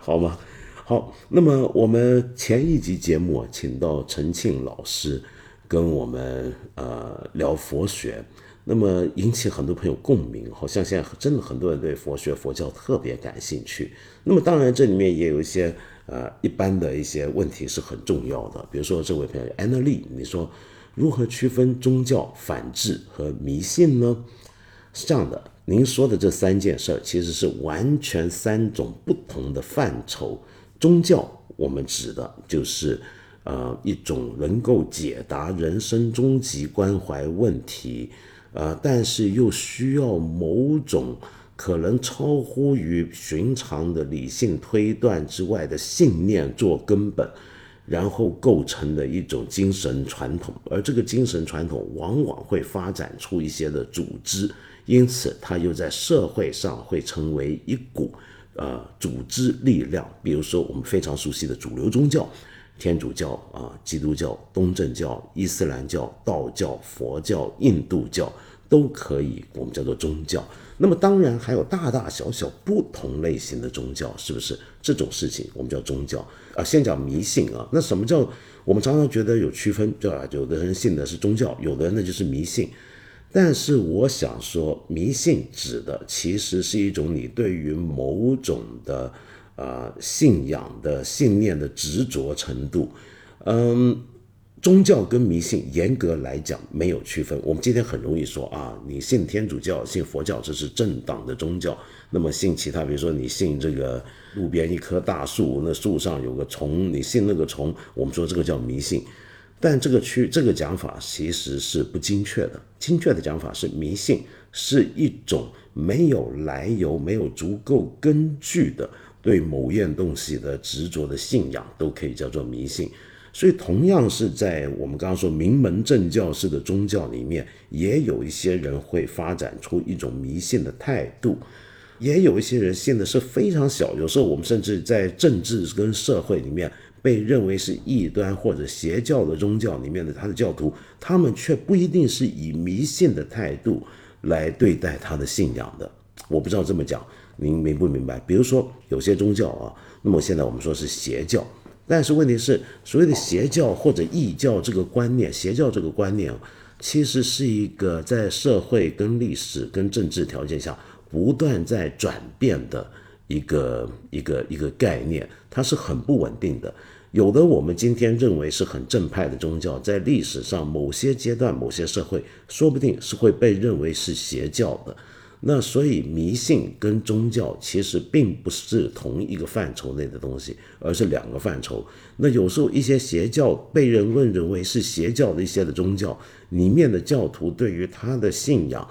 好吗？好，那么我们前一集节目请到陈庆老师跟我们呃聊佛学。那么引起很多朋友共鸣，好像现在真的很多人对佛学佛教特别感兴趣。那么当然这里面也有一些呃一般的一些问题是很重要的，比如说这位朋友安德利，你说如何区分宗教、反智和迷信呢？是这样的，您说的这三件事儿其实是完全三种不同的范畴。宗教我们指的就是呃一种能够解答人生终极关怀问题。呃，但是又需要某种可能超乎于寻常的理性推断之外的信念做根本，然后构成的一种精神传统，而这个精神传统往往会发展出一些的组织，因此它又在社会上会成为一股呃组织力量。比如说我们非常熟悉的主流宗教，天主教啊、基督教、东正教、伊斯兰教、道教、佛教、印度教。都可以，我们叫做宗教。那么当然还有大大小小不同类型的宗教，是不是这种事情我们叫宗教先讲迷信啊。那什么叫我们常常觉得有区分，对吧？有的人信的是宗教，有的人呢就是迷信。但是我想说，迷信指的其实是一种你对于某种的呃信仰的信念的执着程度，嗯。宗教跟迷信严格来讲没有区分。我们今天很容易说啊，你信天主教、信佛教，这是正当的宗教。那么信其他，比如说你信这个路边一棵大树，那树上有个虫，你信那个虫，我们说这个叫迷信。但这个区这个讲法其实是不精确的。精确的讲法是，迷信是一种没有来由、没有足够根据的对某样东西的执着的信仰，都可以叫做迷信。所以，同样是在我们刚刚说名门正教式的宗教里面，也有一些人会发展出一种迷信的态度，也有一些人信的是非常小。有时候，我们甚至在政治跟社会里面被认为是异端或者邪教的宗教里面的他的教徒，他们却不一定是以迷信的态度来对待他的信仰的。我不知道这么讲您明不明白？比如说有些宗教啊，那么现在我们说是邪教。但是问题是，所谓的邪教或者异教这个观念，邪教这个观念，其实是一个在社会跟历史跟政治条件下不断在转变的一个一个一个概念，它是很不稳定的。有的我们今天认为是很正派的宗教，在历史上某些阶段、某些社会，说不定是会被认为是邪教的。那所以迷信跟宗教其实并不是同一个范畴内的东西，而是两个范畴。那有时候一些邪教被人问认为是邪教的一些的宗教里面的教徒对于他的信仰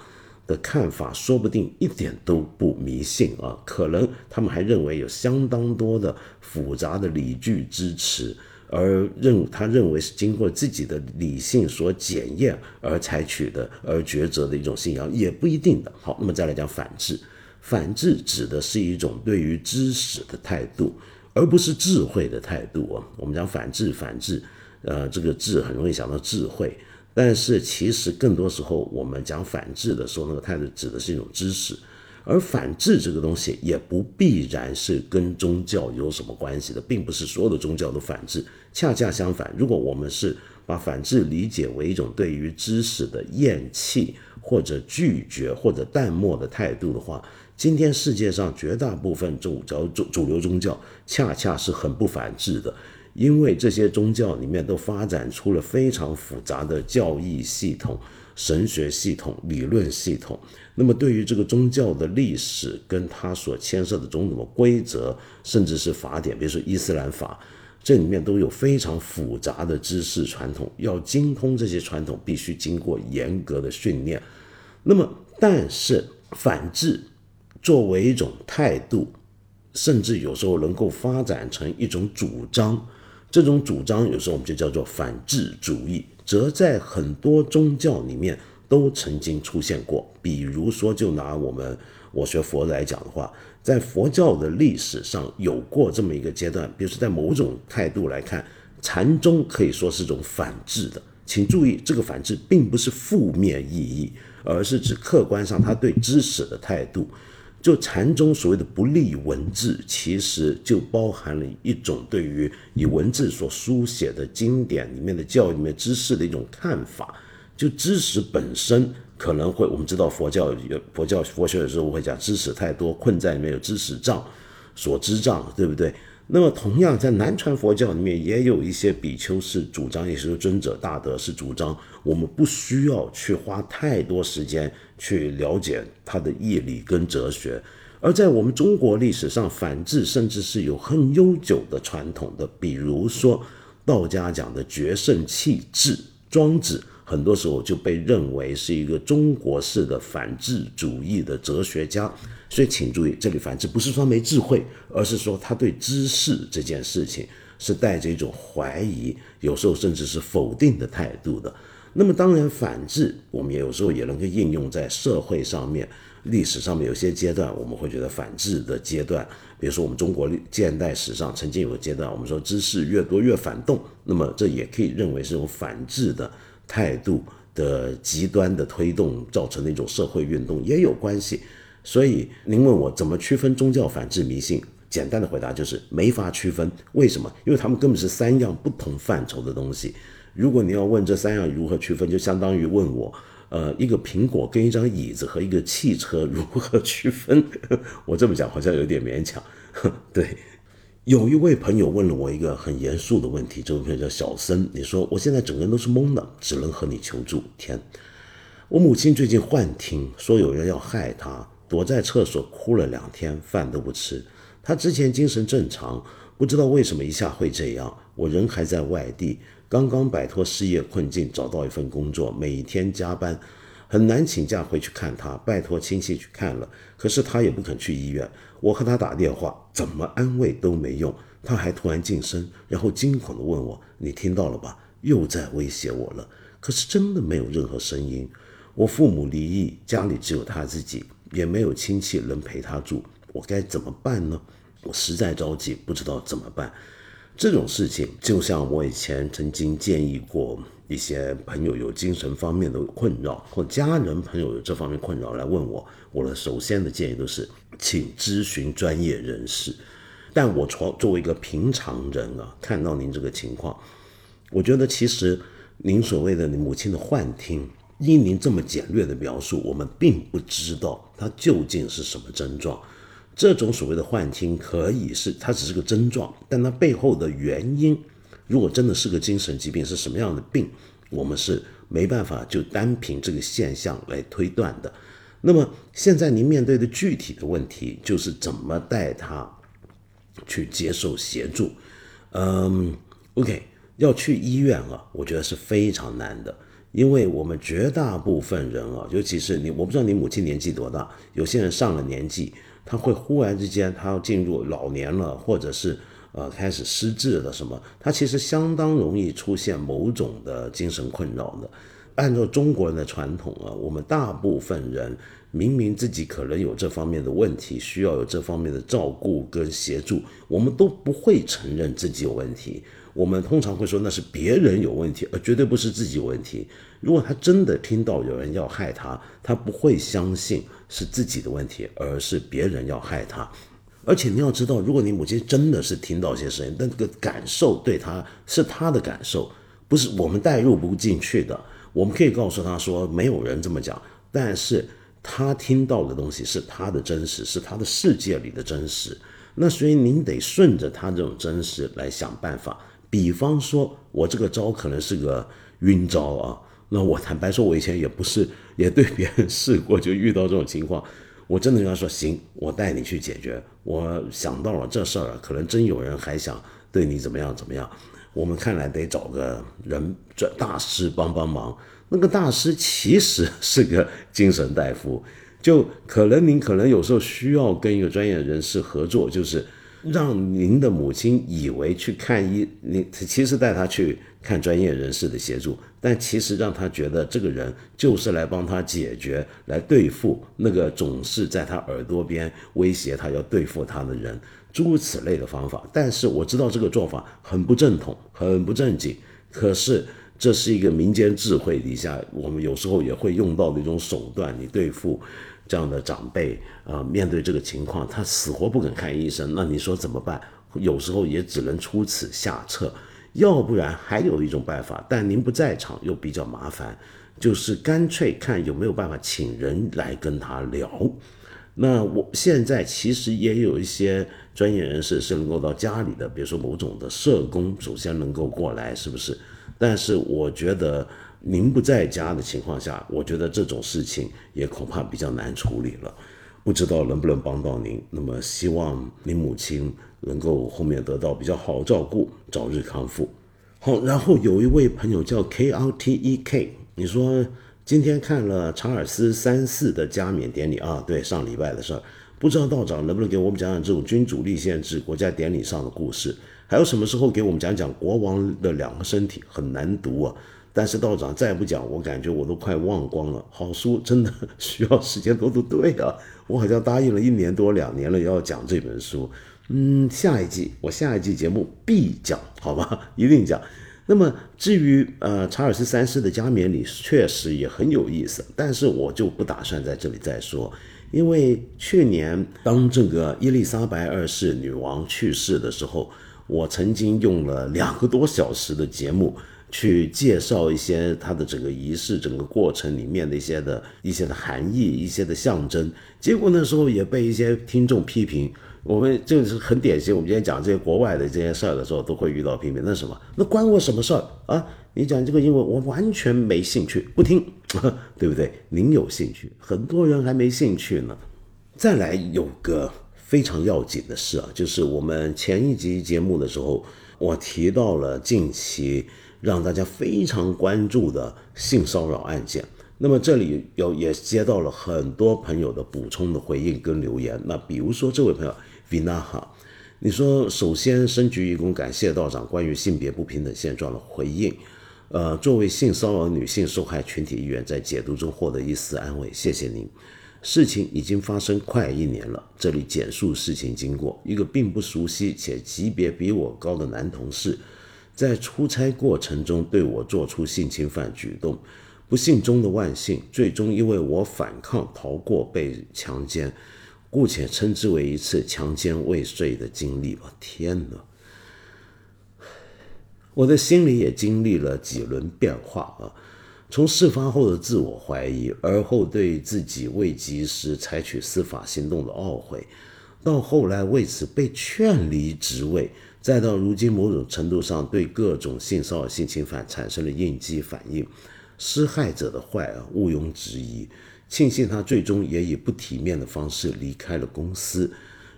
的看法，说不定一点都不迷信啊，可能他们还认为有相当多的复杂的理据支持。而认他认为是经过自己的理性所检验而采取的，而抉择的一种信仰也不一定的。好，那么再来讲反智，反智指的是一种对于知识的态度，而不是智慧的态度啊。我们讲反智，反智，呃，这个智很容易想到智慧，但是其实更多时候我们讲反智的时候，那个态度指的是一种知识。而反智这个东西也不必然是跟宗教有什么关系的，并不是所有的宗教都反智。恰恰相反，如果我们是把反智理解为一种对于知识的厌弃或者拒绝或者淡漠的态度的话，今天世界上绝大部分主教主主流宗教恰恰是很不反智的，因为这些宗教里面都发展出了非常复杂的教义系统。神学系统、理论系统，那么对于这个宗教的历史跟它所牵涉的种种的规则，甚至是法典，比如说伊斯兰法，这里面都有非常复杂的知识传统。要精通这些传统，必须经过严格的训练。那么，但是反制作为一种态度，甚至有时候能够发展成一种主张。这种主张有时候我们就叫做反智主义，则在很多宗教里面都曾经出现过。比如说，就拿我们我学佛来讲的话，在佛教的历史上有过这么一个阶段，比如说在某种态度来看，禅宗可以说是种反智的。请注意，这个反智并不是负面意义，而是指客观上他对知识的态度。就禅宗所谓的不立文字，其实就包含了一种对于以文字所书写的经典里面的教育里面知识的一种看法。就知识本身可能会，我们知道佛教有佛教佛学有时候会讲知识太多，困在里面有知识障，所知障，对不对？那么同样在南传佛教里面也有一些比丘是主张，也是尊者大德是主张，我们不需要去花太多时间去了解它的义理跟哲学。而在我们中国历史上，反智甚至是有很悠久的传统的，比如说道家讲的绝圣弃智，庄子很多时候就被认为是一个中国式的反智主义的哲学家。所以，请注意，这里反智不是说没智慧，而是说他对知识这件事情是带着一种怀疑，有时候甚至是否定的态度的。那么，当然反智，我们也有时候也能够应用在社会上面、历史上面。有些阶段，我们会觉得反智的阶段，比如说我们中国近代史上曾经有个阶段，我们说知识越多越反动，那么这也可以认为是种反智的态度的极端的推动造成的一种社会运动，也有关系。所以您问我怎么区分宗教反智迷信？简单的回答就是没法区分。为什么？因为他们根本是三样不同范畴的东西。如果你要问这三样如何区分，就相当于问我，呃，一个苹果跟一张椅子和一个汽车如何区分？[laughs] 我这么讲好像有点勉强。[laughs] 对，有一位朋友问了我一个很严肃的问题，这位朋友叫小森，你说我现在整个人都是懵的，只能和你求助。天，我母亲最近幻听，说有人要害她。躲在厕所哭了两天，饭都不吃。她之前精神正常，不知道为什么一下会这样。我人还在外地，刚刚摆脱失业困境，找到一份工作，每天加班，很难请假回去看他。拜托亲戚去看了，可是他也不肯去医院。我和他打电话，怎么安慰都没用。他还突然噤声，然后惊恐地问我：“你听到了吧？又在威胁我了。”可是真的没有任何声音。我父母离异，家里只有他自己。也没有亲戚能陪他住，我该怎么办呢？我实在着急，不知道怎么办。这种事情就像我以前曾经建议过一些朋友有精神方面的困扰，或家人朋友有这方面困扰来问我，我的首先的建议都是请咨询专业人士。但我从作为一个平常人啊，看到您这个情况，我觉得其实您所谓的你母亲的幻听。依您这么简略的描述，我们并不知道它究竟是什么症状。这种所谓的幻听，可以是它只是个症状，但它背后的原因，如果真的是个精神疾病，是什么样的病，我们是没办法就单凭这个现象来推断的。那么现在您面对的具体的问题，就是怎么带他去接受协助。嗯，OK，要去医院啊，我觉得是非常难的。因为我们绝大部分人啊，尤其是你，我不知道你母亲年纪多大。有些人上了年纪，他会忽然之间，他要进入老年了，或者是呃开始失智了什么，他其实相当容易出现某种的精神困扰的。按照中国人的传统啊，我们大部分人明明自己可能有这方面的问题，需要有这方面的照顾跟协助，我们都不会承认自己有问题。我们通常会说那是别人有问题，而绝对不是自己有问题。如果他真的听到有人要害他，他不会相信是自己的问题，而是别人要害他。而且你要知道，如果你母亲真的是听到一些声音，那个感受对他是他的感受，不是我们代入不进去的。我们可以告诉他说，没有人这么讲，但是他听到的东西是他的真实，是他的世界里的真实。那所以您得顺着他这种真实来想办法。比方说，我这个招可能是个晕招啊。那我坦白说，我以前也不是，也对别人试过，就遇到这种情况，我真的跟他说：“行，我带你去解决。”我想到了这事儿，可能真有人还想对你怎么样怎么样。我们看来得找个人，这大师帮帮忙。那个大师其实 [laughs] 是个精神大夫，就可能您可能有时候需要跟一个专业人士合作，就是让您的母亲以为去看医，你其实带她去看专业人士的协助，但其实让他觉得这个人就是来帮他解决、来对付那个总是在他耳朵边威胁他要对付他的人，诸如此类的方法。但是我知道这个做法很不正统、很不正经，可是。这是一个民间智慧底下，我们有时候也会用到的一种手段。你对付这样的长辈，呃，面对这个情况，他死活不肯看医生，那你说怎么办？有时候也只能出此下策，要不然还有一种办法，但您不在场又比较麻烦，就是干脆看有没有办法请人来跟他聊。那我现在其实也有一些专业人士是能够到家里的，比如说某种的社工，首先能够过来，是不是？但是我觉得您不在家的情况下，我觉得这种事情也恐怕比较难处理了，不知道能不能帮到您。那么希望您母亲能够后面得到比较好照顾，早日康复。好，然后有一位朋友叫 K R T E K，你说今天看了查尔斯三世的加冕典礼啊？对，上礼拜的事儿，不知道道长能不能给我们讲讲这种君主立宪制国家典礼上的故事？还有什么时候给我们讲讲国王的两个身体很难读啊？但是道长再不讲，我感觉我都快忘光了。好书真的 [laughs] 需要时间多读。对啊，我好像答应了一年多两年了要讲这本书。嗯，下一季我下一季节目必讲，好吧，[laughs] 一定讲。那么至于呃查尔斯三世的加冕礼，确实也很有意思，但是我就不打算在这里再说，因为去年当这个伊丽莎白二世女王去世的时候。我曾经用了两个多小时的节目去介绍一些他的整个仪式、整个过程里面的一些的一些的含义、一些的象征，结果那时候也被一些听众批评。我们这是很典型，我们今天讲这些国外的这些事儿的时候，都会遇到批评。那什么？那关我什么事儿啊？你讲这个英文，我完全没兴趣，不听，[laughs] 对不对？您有兴趣，很多人还没兴趣呢。再来有个。非常要紧的事啊，就是我们前一集节目的时候，我提到了近期让大家非常关注的性骚扰案件。那么这里有也接到了很多朋友的补充的回应跟留言。那比如说这位朋友 Vinaha，你说首先深鞠一躬，感谢道长关于性别不平等现状的回应。呃，作为性骚扰女性受害群体一员，在解读中获得一丝安慰，谢谢您。事情已经发生快一年了。这里简述事情经过：一个并不熟悉且级别比我高的男同事，在出差过程中对我做出性侵犯举动。不幸中的万幸，最终因为我反抗逃过被强奸，姑且称之为一次强奸未遂的经历吧。天哪！我的心里也经历了几轮变化啊。从事发后的自我怀疑，而后对自己未及时采取司法行动的懊悔，到后来为此被劝离职位，再到如今某种程度上对各种性骚扰、性侵犯产生了应激反应，施害者的坏啊毋庸置疑。庆幸他最终也以不体面的方式离开了公司。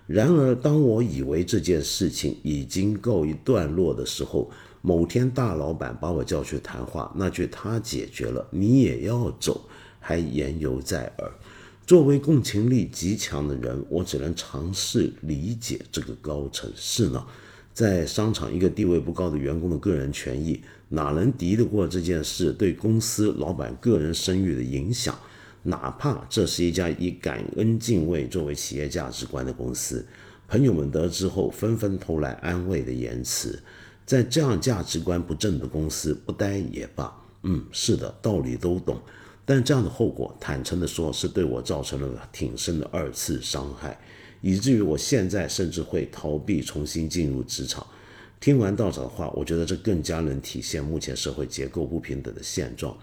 然而，当我以为这件事情已经告一段落的时候，某天，大老板把我叫去谈话，那句“他解决了，你也要走”还言犹在耳。作为共情力极强的人，我只能尝试理解这个高层。是呢，在商场，一个地位不高的员工的个人权益，哪能敌得过这件事对公司老板个人声誉的影响？哪怕这是一家以感恩敬畏作为企业价值观的公司，朋友们得知后纷纷投来安慰的言辞。在这样价值观不正的公司，不待也罢。嗯，是的，道理都懂，但这样的后果，坦诚的说，是对我造成了挺深的二次伤害，以至于我现在甚至会逃避重新进入职场。听完道长的话，我觉得这更加能体现目前社会结构不平等的现状。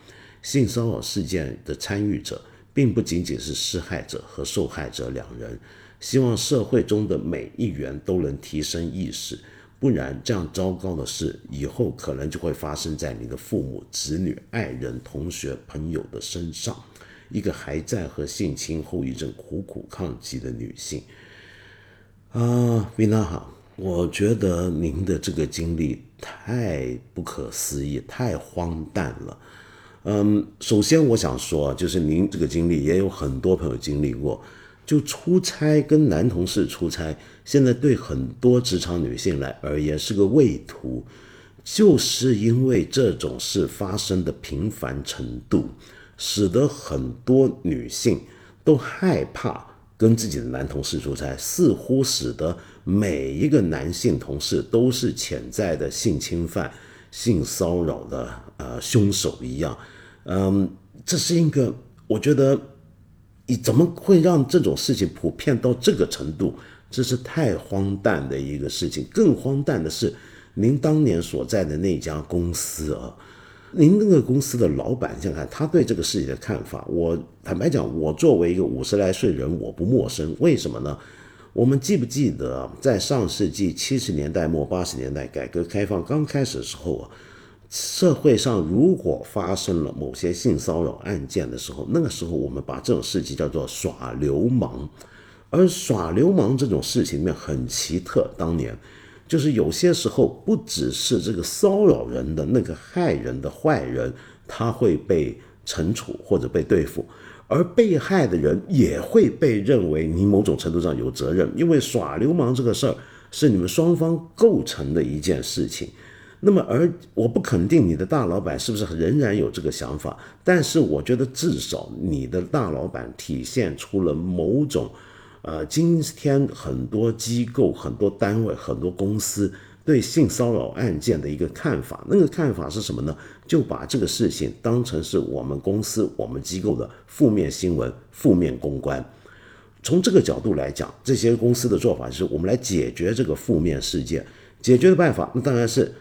性骚扰事件的参与者，并不仅仅是施害者和受害者两人。希望社会中的每一员都能提升意识。不然，这样糟糕的事以后可能就会发生在你的父母、子女、爱人、同学、朋友的身上。一个还在和性侵后遗症苦苦抗击的女性，啊，米娜好，我觉得您的这个经历太不可思议、太荒诞了。嗯，首先我想说，就是您这个经历也有很多朋友经历过，就出差跟男同事出差，现在对很多职场女性来而言是个畏途，就是因为这种事发生的频繁程度，使得很多女性都害怕跟自己的男同事出差，似乎使得每一个男性同事都是潜在的性侵犯、性骚扰的呃凶手一样。嗯，这是一个，我觉得，你怎么会让这种事情普遍到这个程度？这是太荒诞的一个事情。更荒诞的是，您当年所在的那家公司啊，您那个公司的老板，想想他对这个事情的看法。我坦白讲，我作为一个五十来岁人，我不陌生。为什么呢？我们记不记得，在上世纪七十年代末、八十年代改革开放刚开始的时候啊？社会上如果发生了某些性骚扰案件的时候，那个时候我们把这种事情叫做耍流氓，而耍流氓这种事情里面很奇特。当年就是有些时候不只是这个骚扰人的那个害人的坏人，他会被惩处或者被对付，而被害的人也会被认为你某种程度上有责任，因为耍流氓这个事儿是你们双方构成的一件事情。那么，而我不肯定你的大老板是不是仍然有这个想法，但是我觉得至少你的大老板体现出了某种，呃，今天很多机构、很多单位、很多公司对性骚扰案件的一个看法。那个看法是什么呢？就把这个事情当成是我们公司、我们机构的负面新闻、负面公关。从这个角度来讲，这些公司的做法是我们来解决这个负面事件。解决的办法，那当然是。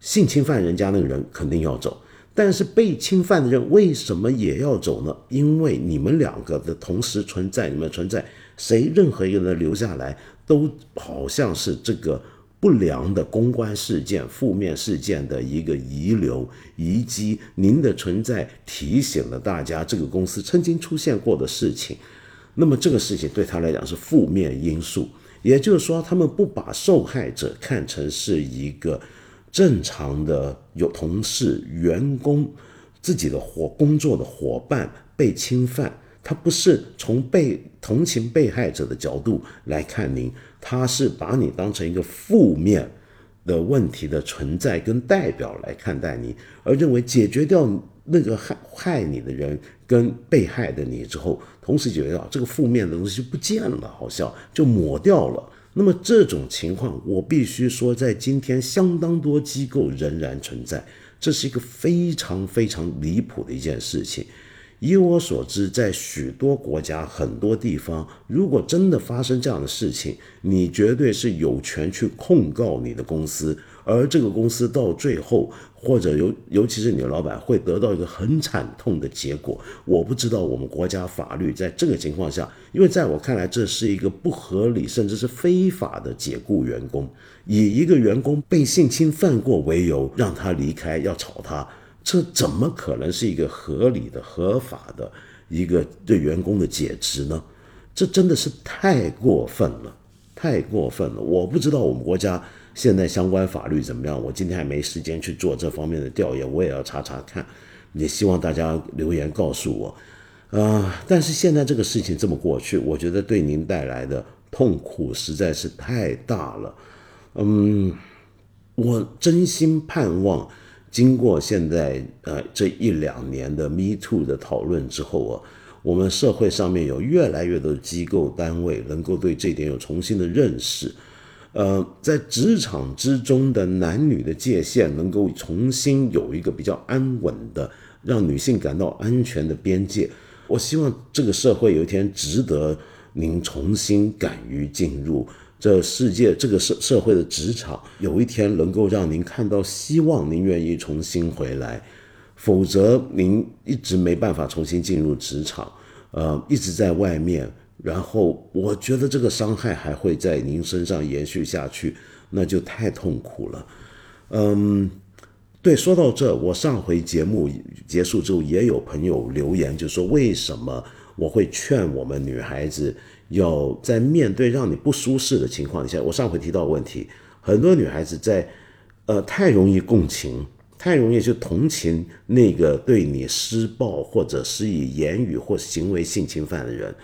性侵犯人家那个人肯定要走，但是被侵犯的人为什么也要走呢？因为你们两个的同时存在，你们存在，谁任何一个人留下来，都好像是这个不良的公关事件、负面事件的一个遗留遗迹。您的存在提醒了大家，这个公司曾经出现过的事情。那么这个事情对他来讲是负面因素，也就是说，他们不把受害者看成是一个。正常的有同事、员工、自己的伙工作的伙伴被侵犯，他不是从被同情被害者的角度来看您，他是把你当成一个负面的问题的存在跟代表来看待你，而认为解决掉那个害害你的人跟被害的你之后，同时解决掉这个负面的东西就不见了，好像就抹掉了。那么这种情况，我必须说，在今天相当多机构仍然存在，这是一个非常非常离谱的一件事情。以我所知，在许多国家、很多地方，如果真的发生这样的事情，你绝对是有权去控告你的公司，而这个公司到最后，或者尤尤其是你的老板，会得到一个很惨痛的结果。我不知道我们国家法律在这个情况下，因为在我看来，这是一个不合理甚至是非法的解雇员工，以一个员工被性侵犯过为由让他离开，要炒他。这怎么可能是一个合理的、合法的一个对员工的解职呢？这真的是太过分了，太过分了！我不知道我们国家现在相关法律怎么样，我今天还没时间去做这方面的调研，我也要查查看。也希望大家留言告诉我。啊，但是现在这个事情这么过去，我觉得对您带来的痛苦实在是太大了。嗯，我真心盼望。经过现在呃这一两年的 Me Too 的讨论之后啊，我们社会上面有越来越多机构单位能够对这点有重新的认识，呃，在职场之中的男女的界限能够重新有一个比较安稳的，让女性感到安全的边界。我希望这个社会有一天值得您重新敢于进入。这世界，这个社社会的职场，有一天能够让您看到希望，您愿意重新回来；否则，您一直没办法重新进入职场，呃，一直在外面，然后我觉得这个伤害还会在您身上延续下去，那就太痛苦了。嗯，对，说到这，我上回节目结束之后，也有朋友留言，就说为什么我会劝我们女孩子。要在面对让你不舒适的情况下，我上回提到问题，很多女孩子在，呃，太容易共情，太容易去同情那个对你施暴或者施以言语或行为性侵犯的人，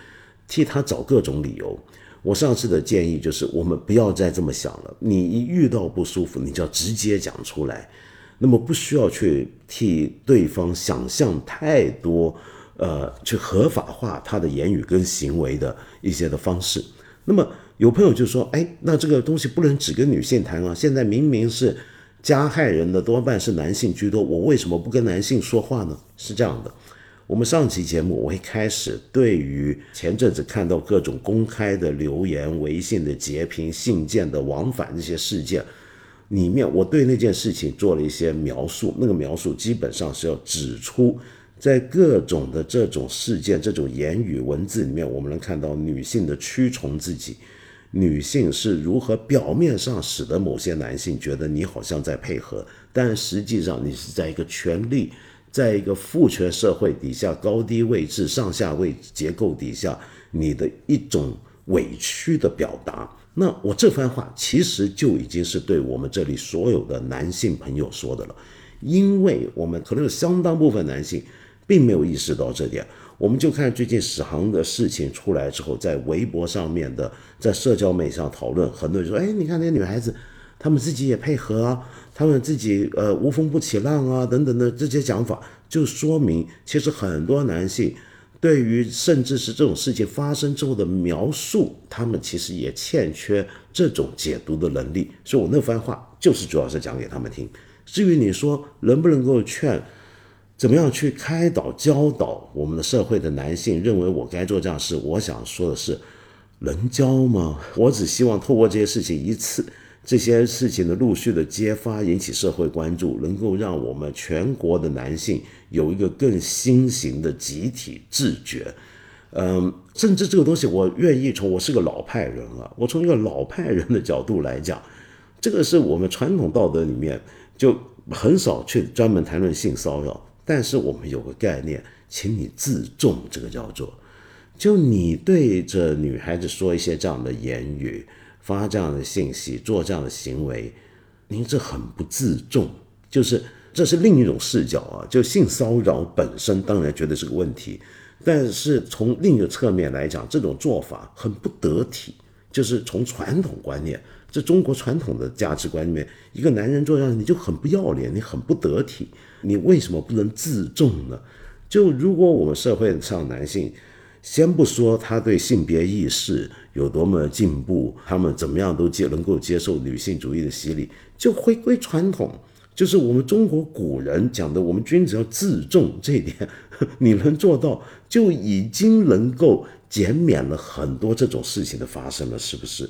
替他找各种理由。我上次的建议就是，我们不要再这么想了。你一遇到不舒服，你就要直接讲出来，那么不需要去替对方想象太多，呃，去合法化他的言语跟行为的一些的方式。那么有朋友就说：“哎，那这个东西不能只跟女性谈啊！现在明明是加害人的多半是男性居多，我为什么不跟男性说话呢？”是这样的。我们上期节目，我一开始对于前阵子看到各种公开的留言、微信的截屏、信件的往返这些事件里面，我对那件事情做了一些描述。那个描述基本上是要指出，在各种的这种事件、这种言语文字里面，我们能看到女性的屈从自己，女性是如何表面上使得某些男性觉得你好像在配合，但实际上你是在一个权力。在一个父权社会底下，高低位置、上下位结构底下，你的一种委屈的表达。那我这番话其实就已经是对我们这里所有的男性朋友说的了，因为我们可能有相当部分男性并没有意识到这点。我们就看最近史航的事情出来之后，在微博上面的，在社交媒体上讨论，很多人说：“哎，你看那些女孩子。”他们自己也配合啊，他们自己呃无风不起浪啊，等等的这些讲法，就说明其实很多男性对于甚至是这种事情发生之后的描述，他们其实也欠缺这种解读的能力。所以我那番话就是主要是讲给他们听。至于你说能不能够劝，怎么样去开导教导我们的社会的男性，认为我该做这样事，我想说的是，能教吗？我只希望透过这些事情一次。这些事情的陆续的揭发，引起社会关注，能够让我们全国的男性有一个更新型的集体自觉。嗯，甚至这个东西，我愿意从我是个老派人了，我从一个老派人的角度来讲，这个是我们传统道德里面就很少去专门谈论性骚扰，但是我们有个概念，请你自重，这个叫做，就你对着女孩子说一些这样的言语。发这样的信息，做这样的行为，您这很不自重。就是这是另一种视角啊，就性骚扰本身当然觉得是个问题，但是从另一个侧面来讲，这种做法很不得体。就是从传统观念，这中国传统的价值观里面，一个男人做这样你就很不要脸，你很不得体，你为什么不能自重呢？就如果我们社会上男性，先不说他对性别意识有多么进步，他们怎么样都接能够接受女性主义的洗礼，就回归传统，就是我们中国古人讲的，我们君子要自重这一点，你能做到，就已经能够减免了很多这种事情的发生了，是不是？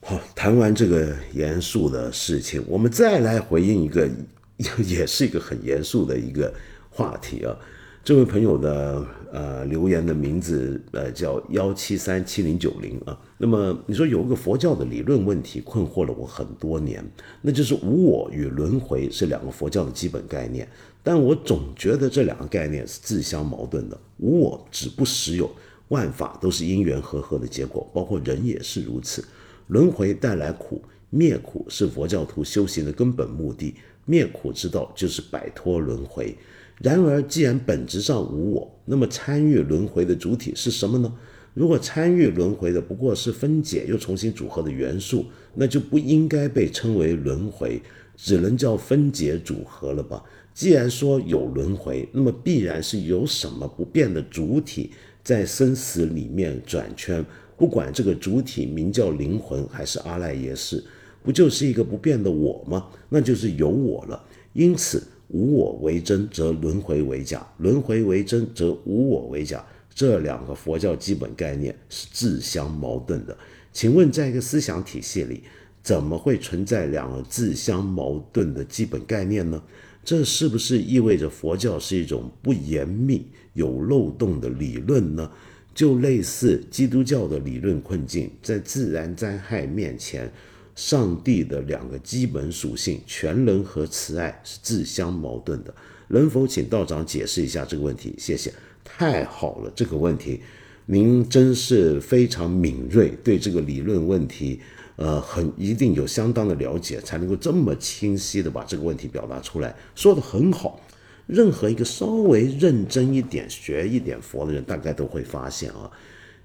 好，[laughs] 谈完这个严肃的事情，我们再来回应一个，[laughs] 也是一个很严肃的一个话题啊。这位朋友的呃留言的名字呃叫幺七三七零九零啊，那么你说有一个佛教的理论问题困惑了我很多年，那就是无我与轮回是两个佛教的基本概念，但我总觉得这两个概念是自相矛盾的。无我只不实有，万法都是因缘和合的结果，包括人也是如此。轮回带来苦，灭苦是佛教徒修行的根本目的，灭苦之道就是摆脱轮回。然而，既然本质上无我，那么参与轮回的主体是什么呢？如果参与轮回的不过是分解又重新组合的元素，那就不应该被称为轮回，只能叫分解组合了吧？既然说有轮回，那么必然是有什么不变的主体在生死里面转圈，不管这个主体名叫灵魂还是阿赖耶识，不就是一个不变的我吗？那就是有我了。因此。无我为真，则轮回为假；轮回为真，则无我为假。这两个佛教基本概念是自相矛盾的。请问，在一个思想体系里，怎么会存在两个自相矛盾的基本概念呢？这是不是意味着佛教是一种不严密、有漏洞的理论呢？就类似基督教的理论困境，在自然灾害面前。上帝的两个基本属性——全能和慈爱，是自相矛盾的。能否请道长解释一下这个问题？谢谢。太好了，这个问题您真是非常敏锐，对这个理论问题，呃，很一定有相当的了解，才能够这么清晰的把这个问题表达出来，说的很好。任何一个稍微认真一点、学一点佛的人，大概都会发现啊，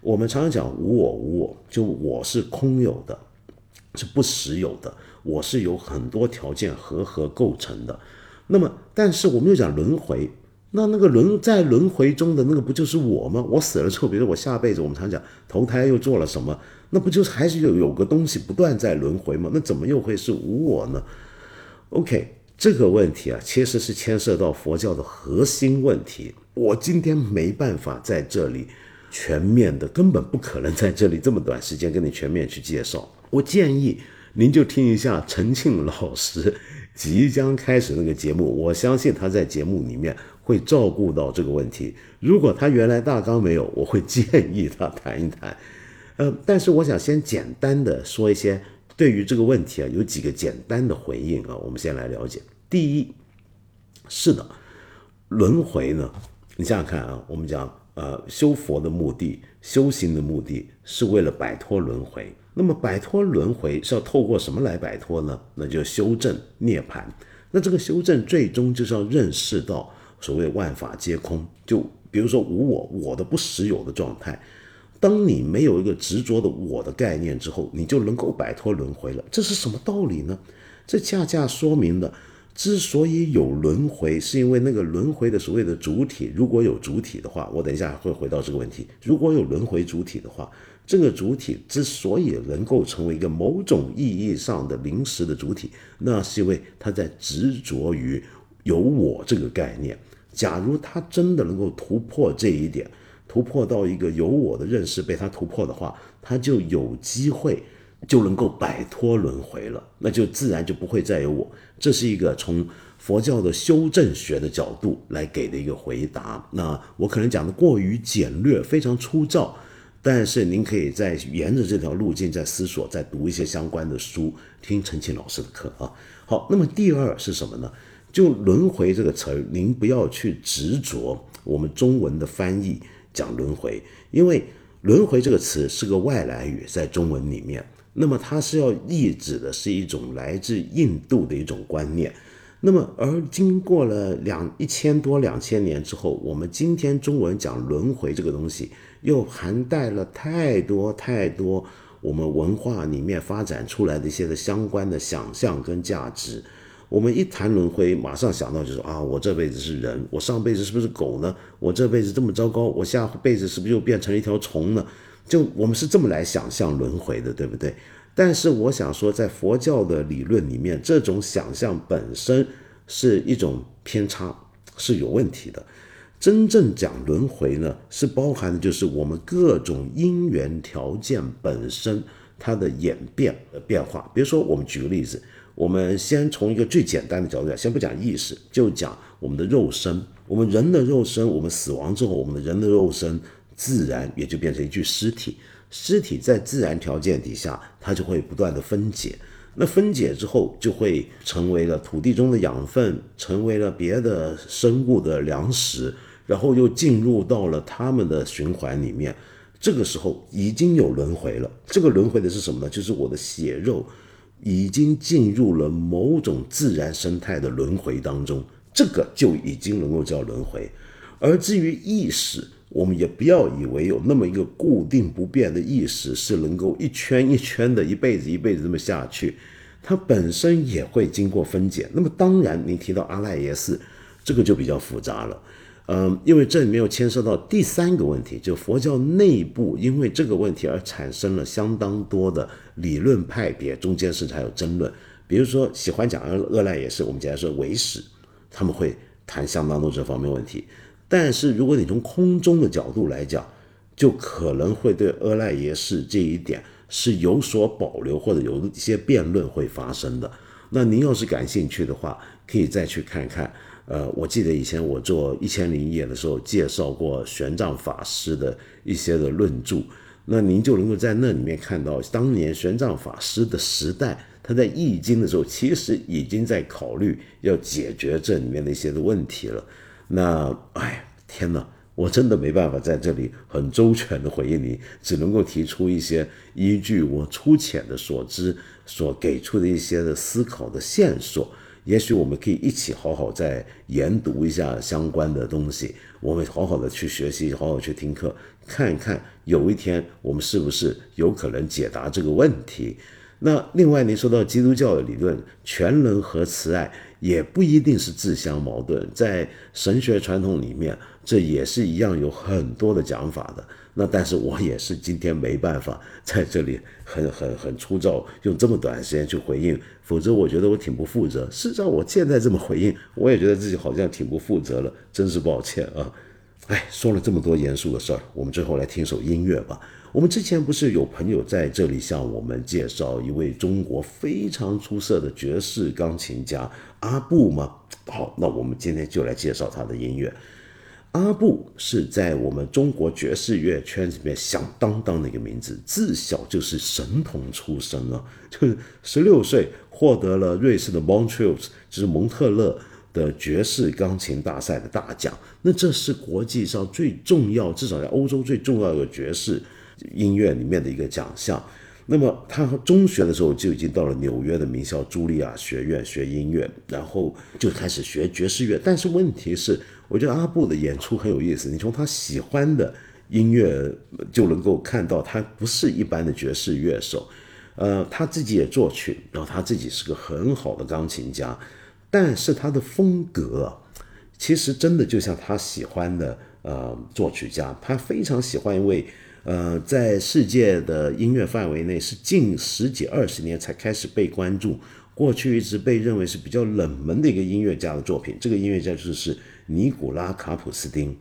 我们常常讲无我无我，就我是空有的，是不实有的，我是有很多条件合合构成的。那么，但是我们又讲轮回。那那个轮在轮回中的那个不就是我吗？我死了之后，比如说我下辈子，我们常讲投胎又做了什么，那不就是还是有有个东西不断在轮回吗？那怎么又会是无我呢？OK，这个问题啊，其实是牵涉到佛教的核心问题。我今天没办法在这里全面的，根本不可能在这里这么短时间跟你全面去介绍。我建议您就听一下陈庆老师即将开始那个节目，我相信他在节目里面。会照顾到这个问题。如果他原来大纲没有，我会建议他谈一谈。呃，但是我想先简单的说一些对于这个问题啊，有几个简单的回应啊。我们先来了解。第一，是的，轮回呢，你想想看啊，我们讲呃修佛的目的、修行的目的是为了摆脱轮回。那么摆脱轮回是要透过什么来摆脱呢？那就修正涅槃。那这个修正最终就是要认识到。所谓万法皆空，就比如说无我，我的不实有的状态。当你没有一个执着的我的概念之后，你就能够摆脱轮回了。这是什么道理呢？这恰恰说明了，之所以有轮回，是因为那个轮回的所谓的主体，如果有主体的话，我等一下会回到这个问题。如果有轮回主体的话，这个主体之所以能够成为一个某种意义上的临时的主体，那是因为他在执着于有我这个概念。假如他真的能够突破这一点，突破到一个有我的认识被他突破的话，他就有机会就能够摆脱轮回了，那就自然就不会再有我。这是一个从佛教的修正学的角度来给的一个回答。那我可能讲的过于简略，非常粗糙，但是您可以再沿着这条路径再思索，再读一些相关的书，听陈庆老师的课啊。好，那么第二是什么呢？就轮回这个词儿，您不要去执着我们中文的翻译讲轮回，因为轮回这个词是个外来语，在中文里面，那么它是要意指的是一种来自印度的一种观念，那么而经过了两一千多两千年之后，我们今天中文讲轮回这个东西，又含带了太多太多我们文化里面发展出来的一些的相关的想象跟价值。我们一谈轮回，马上想到就是啊，我这辈子是人，我上辈子是不是狗呢？我这辈子这么糟糕，我下辈子是不是又变成了一条虫呢？就我们是这么来想象轮回的，对不对？但是我想说，在佛教的理论里面，这种想象本身是一种偏差，是有问题的。真正讲轮回呢，是包含的就是我们各种因缘条件本身它的演变和变化。比如说，我们举个例子。我们先从一个最简单的角度讲，先不讲意识，就讲我们的肉身。我们人的肉身，我们死亡之后，我们的人的肉身自然也就变成一具尸体。尸体在自然条件底下，它就会不断的分解。那分解之后，就会成为了土地中的养分，成为了别的生物的粮食，然后又进入到了它们的循环里面。这个时候已经有轮回了。这个轮回的是什么呢？就是我的血肉。已经进入了某种自然生态的轮回当中，这个就已经能够叫轮回。而至于意识，我们也不要以为有那么一个固定不变的意识是能够一圈一圈的，一辈子一辈子这么下去，它本身也会经过分解。那么当然，你提到阿赖耶识，这个就比较复杂了。嗯，因为这里面又牵涉到第三个问题，就佛教内部因为这个问题而产生了相当多的理论派别，中间甚至还有争论。比如说喜欢讲阿阿赖耶识，我们简单说唯识，他们会谈相当多这方面问题。但是如果你从空中的角度来讲，就可能会对阿赖耶识这一点是有所保留，或者有一些辩论会发生的。那您要是感兴趣的话，可以再去看看。呃，我记得以前我做一千零一夜的时候，介绍过玄奘法师的一些的论著，那您就能够在那里面看到，当年玄奘法师的时代，他在易经的时候，其实已经在考虑要解决这里面的一些的问题了。那，哎，天哪，我真的没办法在这里很周全的回应你，只能够提出一些依据我粗浅的所知所给出的一些的思考的线索。也许我们可以一起好好再研读一下相关的东西，我们好好的去学习，好好去听课，看一看有一天我们是不是有可能解答这个问题。那另外，您说到基督教的理论，全能和慈爱也不一定是自相矛盾，在神学传统里面，这也是一样有很多的讲法的。那但是我也是今天没办法在这里很 [laughs] 很很粗糙用这么短时间去回应，否则我觉得我挺不负责。事实上，我现在这么回应，我也觉得自己好像挺不负责了，真是抱歉啊！哎，说了这么多严肃的事儿，我们最后来听首音乐吧。我们之前不是有朋友在这里向我们介绍一位中国非常出色的爵士钢琴家阿布吗？好，那我们今天就来介绍他的音乐。阿布是在我们中国爵士乐圈子里面响当当的一个名字，自小就是神童出身啊，[laughs] 就是十六岁获得了瑞士的 Montreal，就是蒙特勒的爵士钢琴大赛的大奖。那这是国际上最重要，至少在欧洲最重要的爵士。音乐里面的一个奖项，那么他中学的时候就已经到了纽约的名校茱莉亚学院学音乐，然后就开始学爵士乐。但是问题是，我觉得阿布的演出很有意思，你从他喜欢的音乐就能够看到，他不是一般的爵士乐手。呃，他自己也作曲，然后他自己是个很好的钢琴家，但是他的风格其实真的就像他喜欢的呃作曲家，他非常喜欢一位。呃，在世界的音乐范围内，是近十几二十年才开始被关注。过去一直被认为是比较冷门的一个音乐家的作品。这个音乐家就是尼古拉卡普斯丁，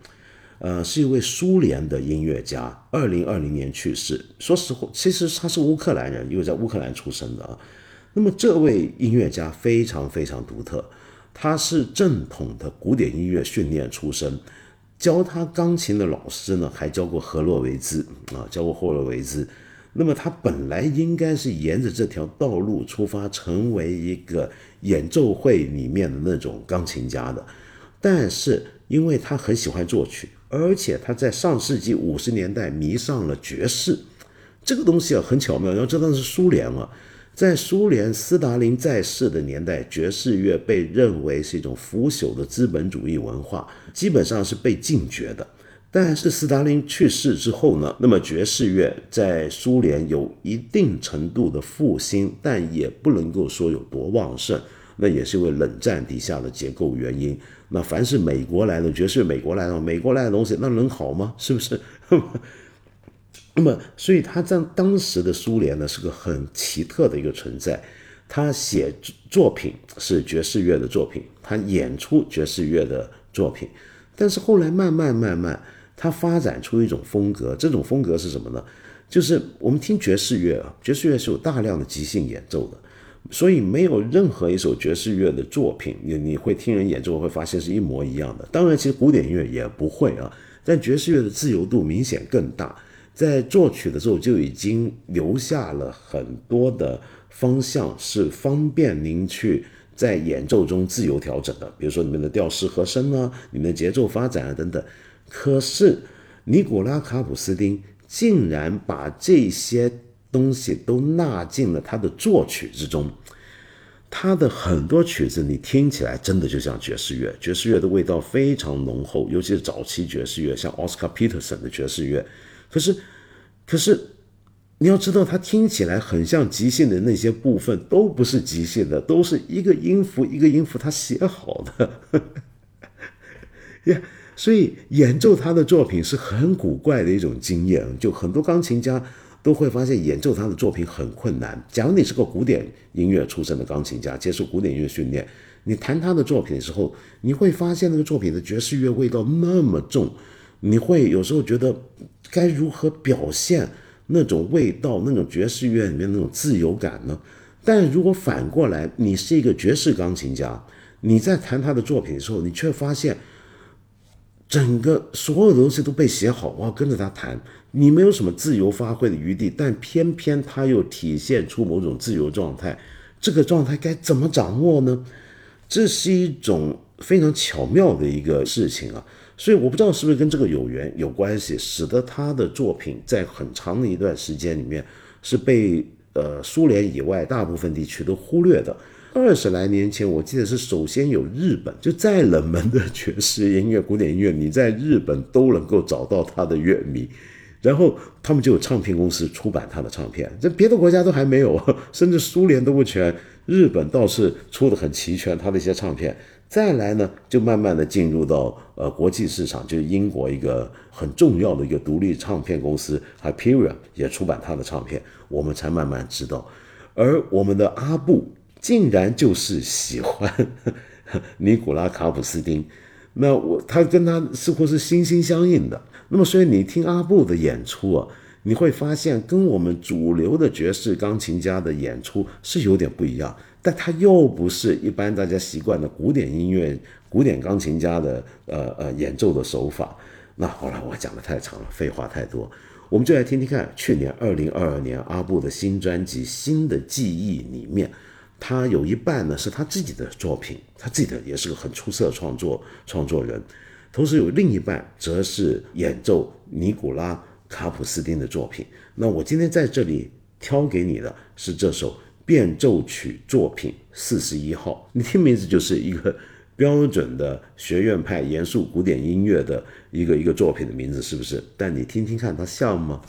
呃，是一位苏联的音乐家，二零二零年去世。说实话，其实他是乌克兰人，因为在乌克兰出生的啊。那么这位音乐家非常非常独特，他是正统的古典音乐训练出身。教他钢琴的老师呢，还教过荷洛维兹啊，教过霍洛维兹。那么他本来应该是沿着这条道路出发，成为一个演奏会里面的那种钢琴家的。但是因为他很喜欢作曲，而且他在上世纪五十年代迷上了爵士，这个东西啊很巧妙。要知道是苏联啊。在苏联斯大林在世的年代，爵士乐被认为是一种腐朽的资本主义文化，基本上是被禁绝的。但是斯大林去世之后呢，那么爵士乐在苏联有一定程度的复兴，但也不能够说有多旺盛。那也是因为冷战底下的结构原因。那凡是美国来的爵士，美国来的，美国来的东西，那能好吗？是不是？[laughs] 那么，所以他在当时的苏联呢，是个很奇特的一个存在。他写作品是爵士乐的作品，他演出爵士乐的作品。但是后来慢慢慢慢，他发展出一种风格。这种风格是什么呢？就是我们听爵士乐啊，爵士乐是有大量的即兴演奏的，所以没有任何一首爵士乐的作品，你你会听人演奏会发现是一模一样的。当然，其实古典音乐也不会啊，但爵士乐的自由度明显更大。在作曲的时候就已经留下了很多的方向，是方便您去在演奏中自由调整的。比如说你们的调式和声啊，你们的节奏发展啊等等。可是尼古拉卡普斯丁竟然把这些东西都纳进了他的作曲之中。他的很多曲子你听起来真的就像爵士乐，爵士乐的味道非常浓厚，尤其是早期爵士乐，像奥斯卡·皮特森的爵士乐。可是，可是，你要知道，他听起来很像即兴的那些部分都不是即兴的，都是一个音符一个音符他写好的，[laughs] 呀，所以演奏他的作品是很古怪的一种经验。就很多钢琴家都会发现演奏他的作品很困难。假如你是个古典音乐出身的钢琴家，接受古典音乐训练，你弹他的作品的时候，你会发现那个作品的爵士乐味道那么重。你会有时候觉得该如何表现那种味道，那种爵士乐里面那种自由感呢？但如果反过来，你是一个爵士钢琴家，你在弹他的作品的时候，你却发现整个所有的东西都被写好，我要跟着他弹，你没有什么自由发挥的余地，但偏偏他又体现出某种自由状态，这个状态该怎么掌握呢？这是一种非常巧妙的一个事情啊。所以我不知道是不是跟这个有缘有关系，使得他的作品在很长的一段时间里面是被呃苏联以外大部分地区都忽略的。二十来年前，我记得是首先有日本，就再冷门的爵士音乐、古典音乐，你在日本都能够找到他的乐迷。然后他们就有唱片公司出版他的唱片，这别的国家都还没有，[laughs] 甚至苏联都不全，日本倒是出的很齐全，他的一些唱片。再来呢，就慢慢的进入到呃国际市场，就是英国一个很重要的一个独立唱片公司 Hyperion 也出版他的唱片，我们才慢慢知道。而我们的阿布竟然就是喜欢 [laughs] 尼古拉卡普斯丁，那我他跟他似乎是心心相印的。那么，所以你听阿布的演出啊，你会发现跟我们主流的爵士钢琴家的演出是有点不一样，但他又不是一般大家习惯的古典音乐、古典钢琴家的呃呃演奏的手法。那好了，我讲的太长了，废话太多，我们就来听听看。去年二零二二年阿布的新专辑《新的记忆》里面，他有一半呢是他自己的作品，他自己的也是个很出色的创作创作人。同时有另一半则是演奏尼古拉卡普斯丁的作品。那我今天在这里挑给你的是这首变奏曲作品四十一号。你听名字就是一个标准的学院派严肃古典音乐的一个一个作品的名字，是不是？但你听听看，它像吗？